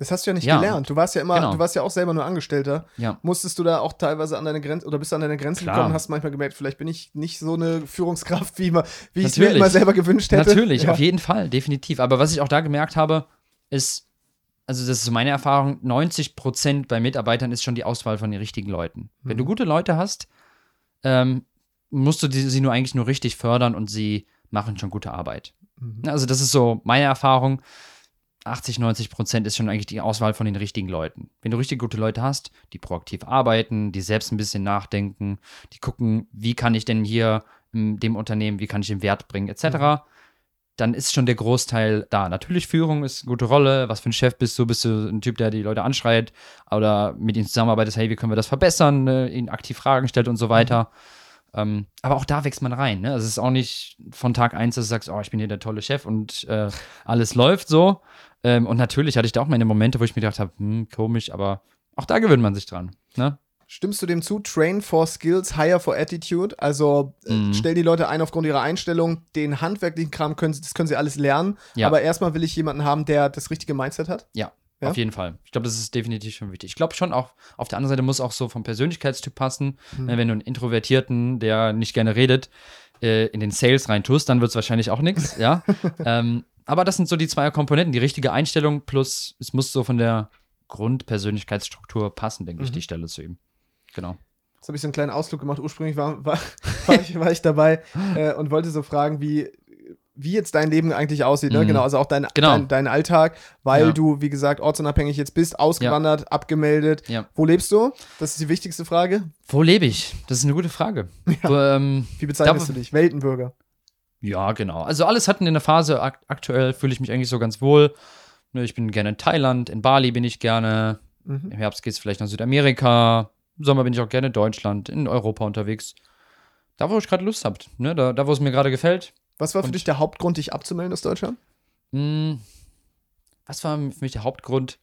Das hast du ja nicht ja, gelernt. Du warst ja immer, genau. du warst ja auch selber nur Angestellter. Ja. Musstest du da auch teilweise an deine Grenze oder bist du an deine Grenze Klar. gekommen und hast manchmal gemerkt, vielleicht bin ich nicht so eine Führungskraft, wie, wie ich es mir immer selber gewünscht hätte. Natürlich, ja. auf jeden Fall, definitiv. Aber was ich auch da gemerkt habe, ist, also das ist so meine Erfahrung, 90 Prozent bei Mitarbeitern ist schon die Auswahl von den richtigen Leuten. Mhm. Wenn du mhm. gute Leute hast, ähm, musst du die, sie nur eigentlich nur richtig fördern und sie machen schon gute Arbeit. Mhm. Also das ist so meine Erfahrung. 80, 90 Prozent ist schon eigentlich die Auswahl von den richtigen Leuten. Wenn du richtig gute Leute hast, die proaktiv arbeiten, die selbst ein bisschen nachdenken, die gucken, wie kann ich denn hier in dem Unternehmen, wie kann ich den Wert bringen, etc., mhm dann ist schon der Großteil da. Natürlich, Führung ist eine gute Rolle. Was für ein Chef bist du? Bist du ein Typ, der die Leute anschreit oder mit ihnen zusammenarbeitet, hey, wie können wir das verbessern, ne? ihnen aktiv Fragen stellt und so weiter. Mhm. Ähm, aber auch da wächst man rein. Ne? Also es ist auch nicht von Tag eins, dass du sagst, oh, ich bin hier der tolle Chef und äh, alles läuft so. Ähm, und natürlich hatte ich da auch meine Momente, wo ich mir gedacht habe, hm, komisch, aber auch da gewöhnt man sich dran. Ne? Stimmst du dem zu? Train for Skills, hire for Attitude. Also äh, mhm. stell die Leute ein aufgrund ihrer Einstellung. Den handwerklichen Kram können sie, das können sie alles lernen. Ja. Aber erstmal will ich jemanden haben, der das richtige Mindset hat. Ja, ja? Auf jeden Fall. Ich glaube, das ist definitiv schon wichtig. Ich glaube schon auch, auf der anderen Seite muss auch so vom Persönlichkeitstyp passen. Mhm. Wenn du einen Introvertierten, der nicht gerne redet, äh, in den Sales reintust, dann wird es wahrscheinlich auch nichts, *laughs* ja. ähm, aber das sind so die zwei Komponenten, die richtige Einstellung plus es muss so von der Grundpersönlichkeitsstruktur passen, denke mhm. ich, die Stelle zu ihm. Genau. Jetzt habe ich so einen kleinen Ausflug gemacht. Ursprünglich war, war, *laughs* war, ich, war ich dabei *laughs* äh, und wollte so fragen, wie, wie jetzt dein Leben eigentlich aussieht. Ne? Mhm. Genau, also auch dein, genau. dein, dein, Alltag, weil ja. du, wie gesagt, ortsunabhängig jetzt bist, ausgewandert, ja. abgemeldet. Ja. Wo lebst du? Das ist die wichtigste Frage. Wo lebe ich? Das ist eine gute Frage. Wo, ähm, wie bezeichnest du dich? Weltenbürger. Ja, genau. Also alles hatten in der Phase, ak aktuell fühle ich mich eigentlich so ganz wohl. Ne, ich bin gerne in Thailand, in Bali bin ich gerne. Mhm. Im Herbst geht es vielleicht nach Südamerika. Im Sommer bin ich auch gerne in Deutschland, in Europa unterwegs. Da, wo ich gerade Lust habe, ne? da, da, wo es mir gerade gefällt. Was war für Und, dich der Hauptgrund, dich abzumelden aus Deutschland? Mh, hm, was war für mich der Hauptgrund?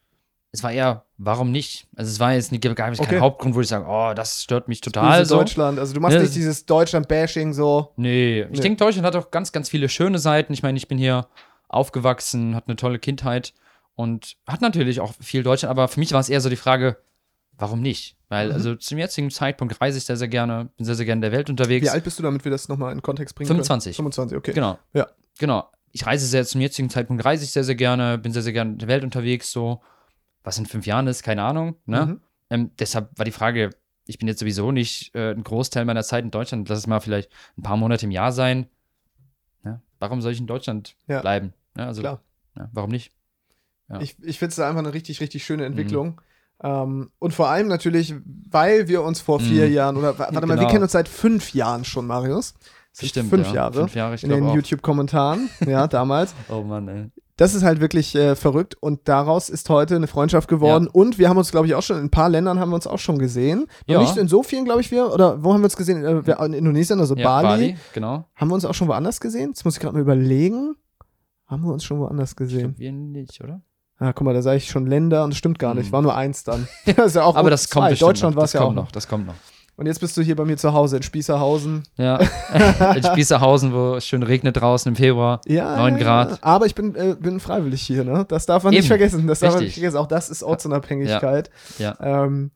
Es war eher, warum nicht? Also es war jetzt nicht, gar nicht okay. kein Hauptgrund, wo ich sage, oh, das stört mich total. So. Deutschland, also du machst ja, nicht dieses Deutschland-Bashing so. Nee, ich nee. denke, Deutschland hat auch ganz, ganz viele schöne Seiten. Ich meine, ich bin hier aufgewachsen, hat eine tolle Kindheit und hat natürlich auch viel Deutschland, aber für mich war es eher so die Frage, warum nicht? Weil, mhm. also zum jetzigen Zeitpunkt reise ich sehr, sehr gerne, bin sehr, sehr gerne in der Welt unterwegs. Wie alt bist du, damit wir das nochmal in Kontext bringen 25. Können? 25, okay. Genau. Ja. Genau. Ich reise sehr, zum jetzigen Zeitpunkt reise ich sehr, sehr gerne, bin sehr, sehr gerne in der Welt unterwegs, so. Was in fünf Jahren ist, keine Ahnung, ne? Mhm. Ähm, deshalb war die Frage, ich bin jetzt sowieso nicht äh, ein Großteil meiner Zeit in Deutschland, lass es mal vielleicht ein paar Monate im Jahr sein. Ne? Warum soll ich in Deutschland ja. bleiben? Ne? Also, Klar. Ja, warum nicht? Ja. Ich, ich finde es einfach eine richtig, richtig schöne Entwicklung. Mhm. Ähm, und vor allem natürlich, weil wir uns vor vier mm. Jahren oder warte genau. mal, wir genau. kennen uns seit fünf Jahren schon, Marius. Stimmt, fünf, ja. Jahre fünf Jahre. Ich in den YouTube-Kommentaren, *laughs* ja, damals. Oh Mann, ey. Das ist halt wirklich äh, verrückt und daraus ist heute eine Freundschaft geworden ja. und wir haben uns, glaube ich, auch schon in ein paar Ländern haben wir uns auch schon gesehen. Ja. nicht in so vielen, glaube ich, wir, oder wo haben wir uns gesehen? Äh, in Indonesien, also ja, Bali. Bali. Genau. Haben wir uns auch schon woanders gesehen? Jetzt muss ich gerade mal überlegen. Haben wir uns schon woanders gesehen? Ich glaub, wir nicht, oder? Ah, guck mal, da sage ich schon Länder und das stimmt gar nicht. Hm. War nur eins dann. *laughs* *laughs* das ja Aber das kommt bestimmt Deutschland war es ja auch noch. Das kommt noch. Und jetzt bist du hier bei mir zu Hause in Spießerhausen. Ja, *laughs* in Spießerhausen, wo es schön regnet draußen im Februar. Ja. 9 Grad. Ja. Aber ich bin, äh, bin freiwillig hier, ne? Das darf man Eben. nicht vergessen. Das darf man nicht vergessen. Auch das ist Ortsunabhängigkeit. Ja. ja. Ähm,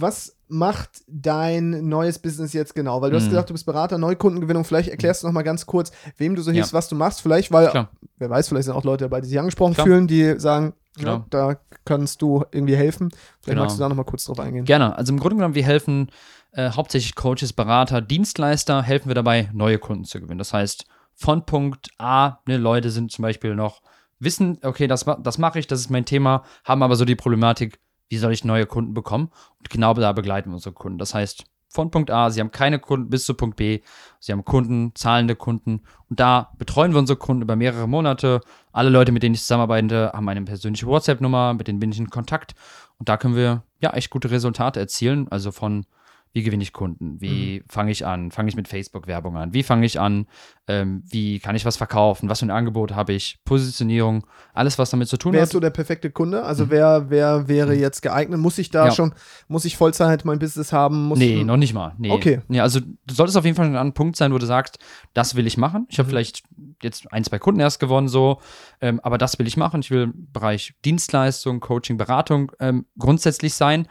was macht dein neues Business jetzt genau? Weil du mm. hast mhm. gesagt, du bist Berater, Neukundengewinnung. Vielleicht erklärst du noch mal ganz kurz, wem du so hilfst, ja. was du machst. Vielleicht, weil, Klar. wer weiß, vielleicht sind auch Leute dabei, die sich angesprochen Klar. fühlen, die sagen, ja, da kannst du irgendwie helfen. Vielleicht genau. magst du da noch mal kurz drauf eingehen. Gerne. Also im Grunde genommen, wir helfen äh, hauptsächlich Coaches, Berater, Dienstleister, helfen wir dabei, neue Kunden zu gewinnen. Das heißt, von Punkt A, ne, Leute sind zum Beispiel noch, wissen, okay, das, das mache ich, das ist mein Thema, haben aber so die Problematik, wie soll ich neue Kunden bekommen? Und genau da begleiten wir unsere Kunden. Das heißt, von Punkt A, sie haben keine Kunden bis zu Punkt B, sie haben Kunden, zahlende Kunden und da betreuen wir unsere Kunden über mehrere Monate. Alle Leute, mit denen ich zusammenarbeite, haben eine persönliche WhatsApp-Nummer, mit denen bin ich in Kontakt und da können wir ja echt gute Resultate erzielen, also von wie gewinne ich Kunden? Wie mhm. fange ich an? Fange ich mit Facebook-Werbung an? Wie fange ich an? Ähm, wie kann ich was verkaufen? Was für ein Angebot habe ich? Positionierung, alles, was damit zu tun wer hat. Wer ist so der perfekte Kunde? Also mhm. wer, wer wäre mhm. jetzt geeignet? Muss ich da ja. schon, muss ich Vollzeit mein Business haben? Muss nee, noch nicht mal. Nee. Okay. Nee, also du solltest auf jeden Fall an einem Punkt sein, wo du sagst, das will ich machen. Ich habe mhm. vielleicht jetzt ein, zwei Kunden erst gewonnen, so, ähm, aber das will ich machen. Ich will im Bereich Dienstleistung, Coaching, Beratung ähm, grundsätzlich sein.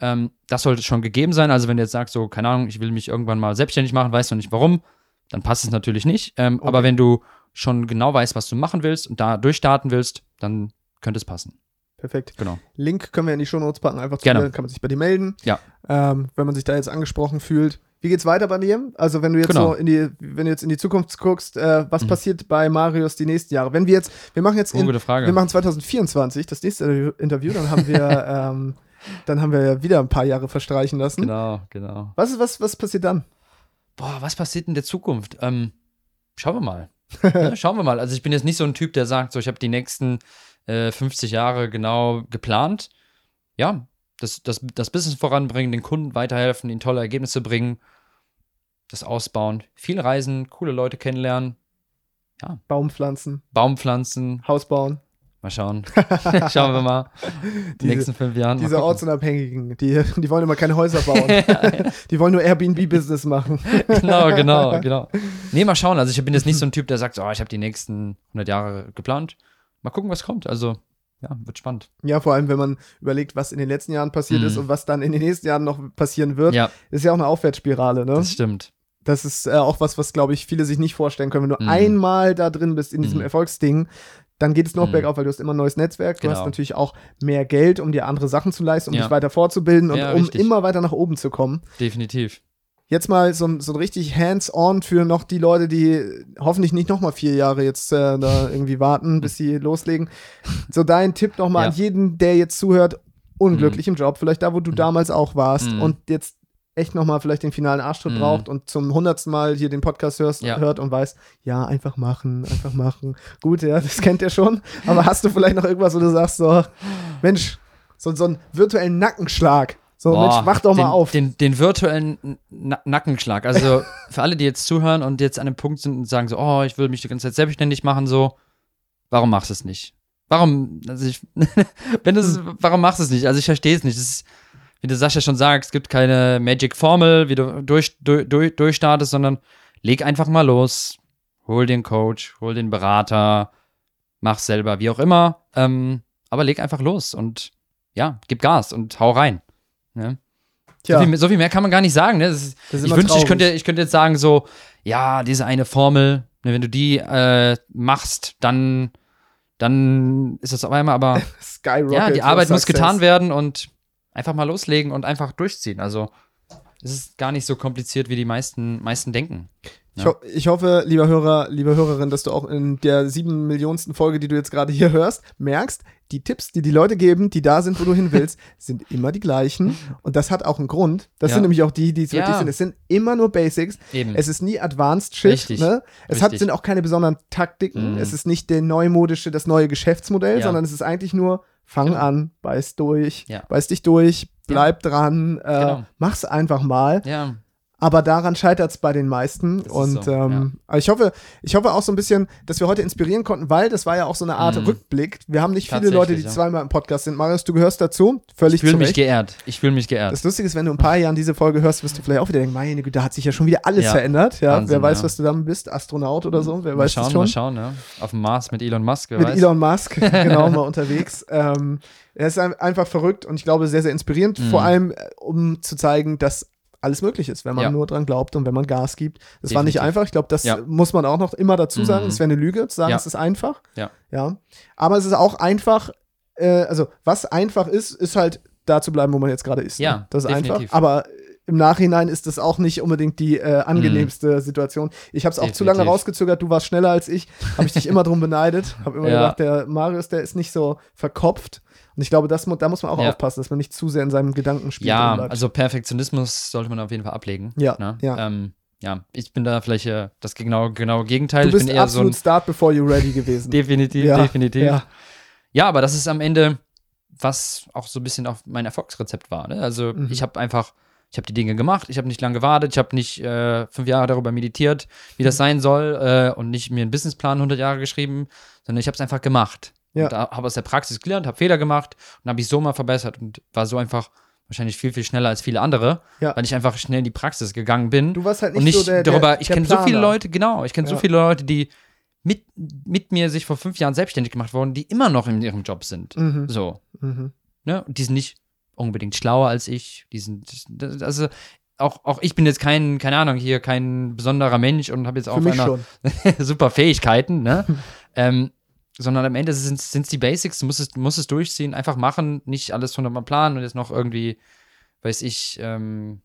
Ähm, das sollte schon gegeben sein. Also wenn du jetzt sagst, so, keine Ahnung, ich will mich irgendwann mal selbstständig machen, weißt du nicht warum, dann passt es natürlich nicht. Ähm, okay. Aber wenn du schon genau weißt, was du machen willst und da durchstarten willst, dann könnte es passen. Perfekt. Genau. Link können wir in die Shownotes packen, einfach zu Gerne. Dir, kann man sich bei dir melden. Ja. Ähm, wenn man sich da jetzt angesprochen fühlt. Wie geht's weiter bei dir? Also wenn du jetzt genau. so in die, wenn du jetzt in die Zukunft guckst, äh, was mhm. passiert bei Marius die nächsten Jahre? Wenn wir jetzt, wir machen jetzt in, wir machen 2024 das nächste Interview, dann haben wir *laughs* ähm, dann haben wir ja wieder ein paar Jahre verstreichen lassen. Genau, genau. Was, was, was passiert dann? Boah, was passiert in der Zukunft? Ähm, schauen wir mal. *laughs* ja, schauen wir mal. Also ich bin jetzt nicht so ein Typ, der sagt, so ich habe die nächsten äh, 50 Jahre genau geplant. Ja, das, das, das Business voranbringen, den Kunden weiterhelfen, ihnen tolle Ergebnisse bringen, das ausbauen, viel reisen, coole Leute kennenlernen. Ja. Baumpflanzen. Baumpflanzen. Haus bauen. Mal schauen. *laughs* Schauen wir mal. Die nächsten fünf Jahren. Diese Ortsunabhängigen, die, die wollen immer keine Häuser bauen. *laughs* die wollen nur Airbnb-Business machen. genau, genau, *laughs* genau. Nee, mal schauen. Also ich bin jetzt nicht so ein Typ, der sagt, oh, ich habe die nächsten 100 Jahre geplant. Mal gucken, was kommt. Also ja, wird spannend. Ja, vor allem, wenn man überlegt, was in den letzten Jahren passiert mm. ist und was dann in den nächsten Jahren noch passieren wird, ja. ist ja auch eine Aufwärtsspirale, ne? Das stimmt. Das ist äh, auch was, was, glaube ich, viele sich nicht vorstellen können. Wenn du mm. einmal da drin bist in diesem mm. Erfolgsding, dann geht es noch mhm. bergauf, weil du hast immer ein neues Netzwerk. Du genau. hast natürlich auch mehr Geld, um dir andere Sachen zu leisten, um ja. dich weiter fortzubilden und ja, um richtig. immer weiter nach oben zu kommen. Definitiv. Jetzt mal so, so richtig hands-on für noch die Leute, die hoffentlich nicht noch mal vier Jahre jetzt äh, da *laughs* irgendwie warten, bis sie loslegen. So dein Tipp noch mal ja. an jeden, der jetzt zuhört, unglücklich mhm. im Job, vielleicht da, wo du mhm. damals auch warst mhm. und jetzt echt nochmal vielleicht den finalen Arschtritt mhm. braucht und zum hundertsten Mal hier den Podcast hörst, ja. hört und weiß, ja, einfach machen, einfach machen. Gut, ja, das kennt ihr schon. Aber hast du vielleicht noch irgendwas, wo du sagst, so, Mensch, so, so einen virtuellen Nackenschlag. So, Boah, Mensch, mach doch den, mal auf. Den, den virtuellen Na Nackenschlag. Also *laughs* für alle, die jetzt zuhören und jetzt an dem Punkt sind und sagen so, oh, ich will mich die ganze Zeit selbstständig machen, so, warum machst du es nicht? Warum, also ich, *laughs* wenn du warum machst du es nicht? Also ich verstehe es nicht. Das ist, wie du Sascha schon sagst, es gibt keine Magic-Formel, wie du durch, durch, durchstartest, sondern leg einfach mal los. Hol den Coach, hol den Berater, mach selber, wie auch immer. Ähm, aber leg einfach los und ja, gib Gas und hau rein. Ne? So viel, so, viel, mehr kann man gar nicht sagen. Ne? Ist, ich wünschte, ich könnte, ich könnte jetzt sagen, so, ja, diese eine Formel, ne, wenn du die äh, machst, dann, dann ist das auf einmal aber. *laughs* Skyrocket. Ja, die Arbeit muss getan werden und einfach mal loslegen und einfach durchziehen. Also es ist gar nicht so kompliziert, wie die meisten, meisten denken. Ich, ho ich, hoffe, lieber Hörer, liebe Hörerin, dass du auch in der sieben Millionsten Folge, die du jetzt gerade hier hörst, merkst, die Tipps, die die Leute geben, die da sind, wo du hin willst, *laughs* sind immer die gleichen. Und das hat auch einen Grund. Das ja. sind nämlich auch die, die es ja. wirklich sind. Es sind immer nur Basics. Eben. Es ist nie Advanced Shit. Richtig. Ne? Es hat, sind auch keine besonderen Taktiken. Mhm. Es ist nicht der neumodische, das neue Geschäftsmodell, ja. sondern es ist eigentlich nur Fang genau. an, beiß durch, ja. beiß dich durch, bleib ja. dran, äh, genau. mach's einfach mal. Ja. Aber daran scheitert es bei den meisten. Das und so, ähm, ja. ich hoffe, ich hoffe auch so ein bisschen, dass wir heute inspirieren konnten, weil das war ja auch so eine Art mm. Rückblick. Wir haben nicht viele Leute, die ja. zweimal im Podcast sind. Marius, du gehörst dazu. Völlig Ich fühle mich geehrt. Ich fühle mich geehrt. Das Lustige ist, wenn du ein paar Jahren diese Folge hörst, wirst du vielleicht auch wieder denken, meine Güte, da hat sich ja schon wieder alles ja. verändert. Ja, Wahnsinn, wer weiß, was du dann bist, Astronaut oder so. Wer mal weiß schauen, schon. Mal schauen, ja. Auf dem Mars mit Elon Musk. mit weiß. Elon Musk, *laughs* genau, mal unterwegs. Ähm, er ist einfach verrückt und ich glaube sehr, sehr inspirierend. Mm. Vor allem, äh, um zu zeigen, dass alles möglich ist, wenn man ja. nur dran glaubt und wenn man Gas gibt. Das Definitiv. war nicht einfach. Ich glaube, das ja. muss man auch noch immer dazu sagen. Es mhm. wäre eine Lüge zu sagen, ja. es ist einfach. Ja. ja. Aber es ist auch einfach, äh, also was einfach ist, ist halt da zu bleiben, wo man jetzt gerade ist. Ja. Ne? Das ist definitiv. einfach. Aber im Nachhinein ist das auch nicht unbedingt die äh, angenehmste mhm. Situation. Ich habe es auch zu lange rausgezögert, du warst schneller als ich, habe ich dich *laughs* immer drum beneidet, habe immer ja. gedacht, der Marius, der ist nicht so verkopft. Und ich glaube, das, da muss man auch ja. aufpassen, dass man nicht zu sehr in seinem Gedankenspiel Ja, also Perfektionismus sollte man auf jeden Fall ablegen. Ja, ne? ja. Ähm, ja, ich bin da vielleicht äh, das genau, genau Gegenteil. Du bist ich bin eher absolut so ein Start before you ready gewesen. *laughs* definitiv, ja, definitiv. Ja. ja, aber das ist am Ende, was auch so ein bisschen auf mein Erfolgsrezept war. Ne? Also mhm. ich habe einfach, ich habe die Dinge gemacht, ich habe nicht lange gewartet, ich habe nicht äh, fünf Jahre darüber meditiert, wie das mhm. sein soll äh, und nicht mir einen Businessplan 100 Jahre geschrieben, sondern ich habe es einfach gemacht. Ja. Und habe aus der Praxis gelernt, habe Fehler gemacht und habe ich so mal verbessert und war so einfach wahrscheinlich viel, viel schneller als viele andere, ja. weil ich einfach schnell in die Praxis gegangen bin. Du warst halt nicht, und nicht so der, darüber, der, ich kenne so viele Leute, genau, ich kenne ja. so viele Leute, die mit, mit mir sich vor fünf Jahren selbstständig gemacht wurden, die immer noch in ihrem Job sind. Mhm. So. Mhm. Ne? Und die sind nicht unbedingt schlauer als ich. Die sind, also auch, auch ich bin jetzt kein, keine Ahnung, hier kein besonderer Mensch und habe jetzt auch einer *laughs* super Fähigkeiten, ne? *laughs* ähm, sondern am Ende sind es die Basics, du musst es, musst es durchziehen, einfach machen, nicht alles hundertmal planen und jetzt noch irgendwie, weiß ich, ähm,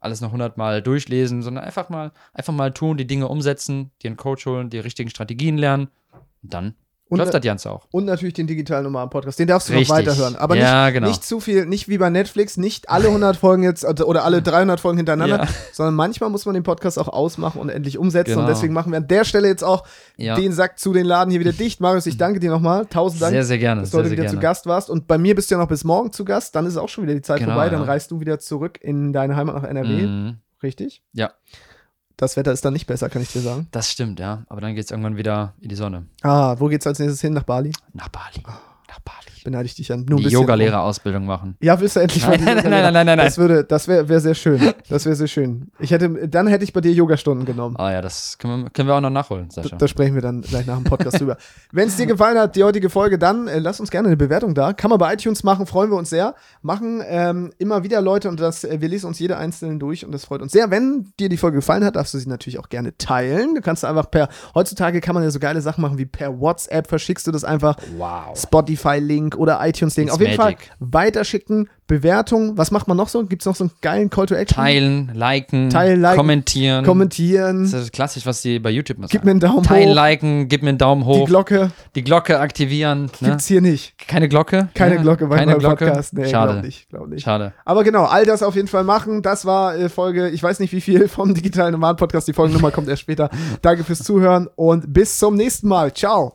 alles noch hundertmal durchlesen, sondern einfach mal, einfach mal tun, die Dinge umsetzen, dir einen Coach holen, die richtigen Strategien lernen und dann und, Läuft das Jans auch. Und natürlich den digitalen Nomaden Podcast. Den darfst du Richtig. noch weiterhören. Aber ja, nicht, genau. nicht zu viel, nicht wie bei Netflix, nicht alle *laughs* 100 Folgen jetzt oder alle 300 Folgen hintereinander, ja. sondern manchmal muss man den Podcast auch ausmachen und endlich umsetzen. Genau. Und deswegen machen wir an der Stelle jetzt auch ja. den Sack zu den Laden hier wieder dicht. Marius, ich danke dir nochmal. Tausend Dank. Sehr, sehr gerne. Dass du heute wieder gerne. zu Gast warst. Und bei mir bist du ja noch bis morgen zu Gast. Dann ist auch schon wieder die Zeit genau, vorbei. Dann reist du wieder zurück in deine Heimat nach NRW. Mhm. Richtig? Ja. Das Wetter ist dann nicht besser, kann ich dir sagen. Das stimmt, ja. Aber dann geht es irgendwann wieder in die Sonne. Ah, wo geht's als nächstes hin? Nach Bali? Nach Bali. Oh. Nach Bali. Beneide ich dich an. Nur die Yogalehrerausbildung machen. Ja, willst du endlich mal *laughs* nein, nein, nein, nein, nein, Das würde, das wäre wär sehr schön. Das wäre sehr schön. Ich hätte, dann hätte ich bei dir Yogastunden genommen. Ah ja, das können wir, können wir auch noch nachholen, Sascha. Da, da sprechen wir dann gleich nach dem Podcast drüber. *laughs* Wenn es dir gefallen hat, die heutige Folge, dann äh, lass uns gerne eine Bewertung da. Kann man bei iTunes machen, freuen wir uns sehr. Machen ähm, immer wieder Leute und das, äh, wir lesen uns jede einzelne durch und das freut uns sehr. Wenn dir die Folge gefallen hat, darfst du sie natürlich auch gerne teilen. Du kannst einfach per, heutzutage kann man ja so geile Sachen machen wie per WhatsApp, verschickst du das einfach. Wow. Spotify-Link oder iTunes-Link. Auf jeden Magic. Fall weiterschicken, Bewertung. Was macht man noch so? Gibt es noch so einen geilen Call to Action? Teilen, liken, Teilen, liken kommentieren. Kommentieren. Das ist klassisch, was die bei YouTube machen. Gib mir einen Daumen Teilen, hoch. liken, gib mir einen Daumen hoch. Die Glocke. Die Glocke aktivieren. Ne? Gibt's hier nicht. Keine Glocke? Keine ja, Glocke bei keine meinem Glocke. Podcast. Nee, Schade. Glaub nicht, glaub nicht. Schade. Aber genau, all das auf jeden Fall machen. Das war äh, Folge, ich weiß nicht wie viel vom *laughs* Digitalen Nomaden Podcast. Die Folgennummer kommt erst später. Danke fürs Zuhören und bis zum nächsten Mal. Ciao.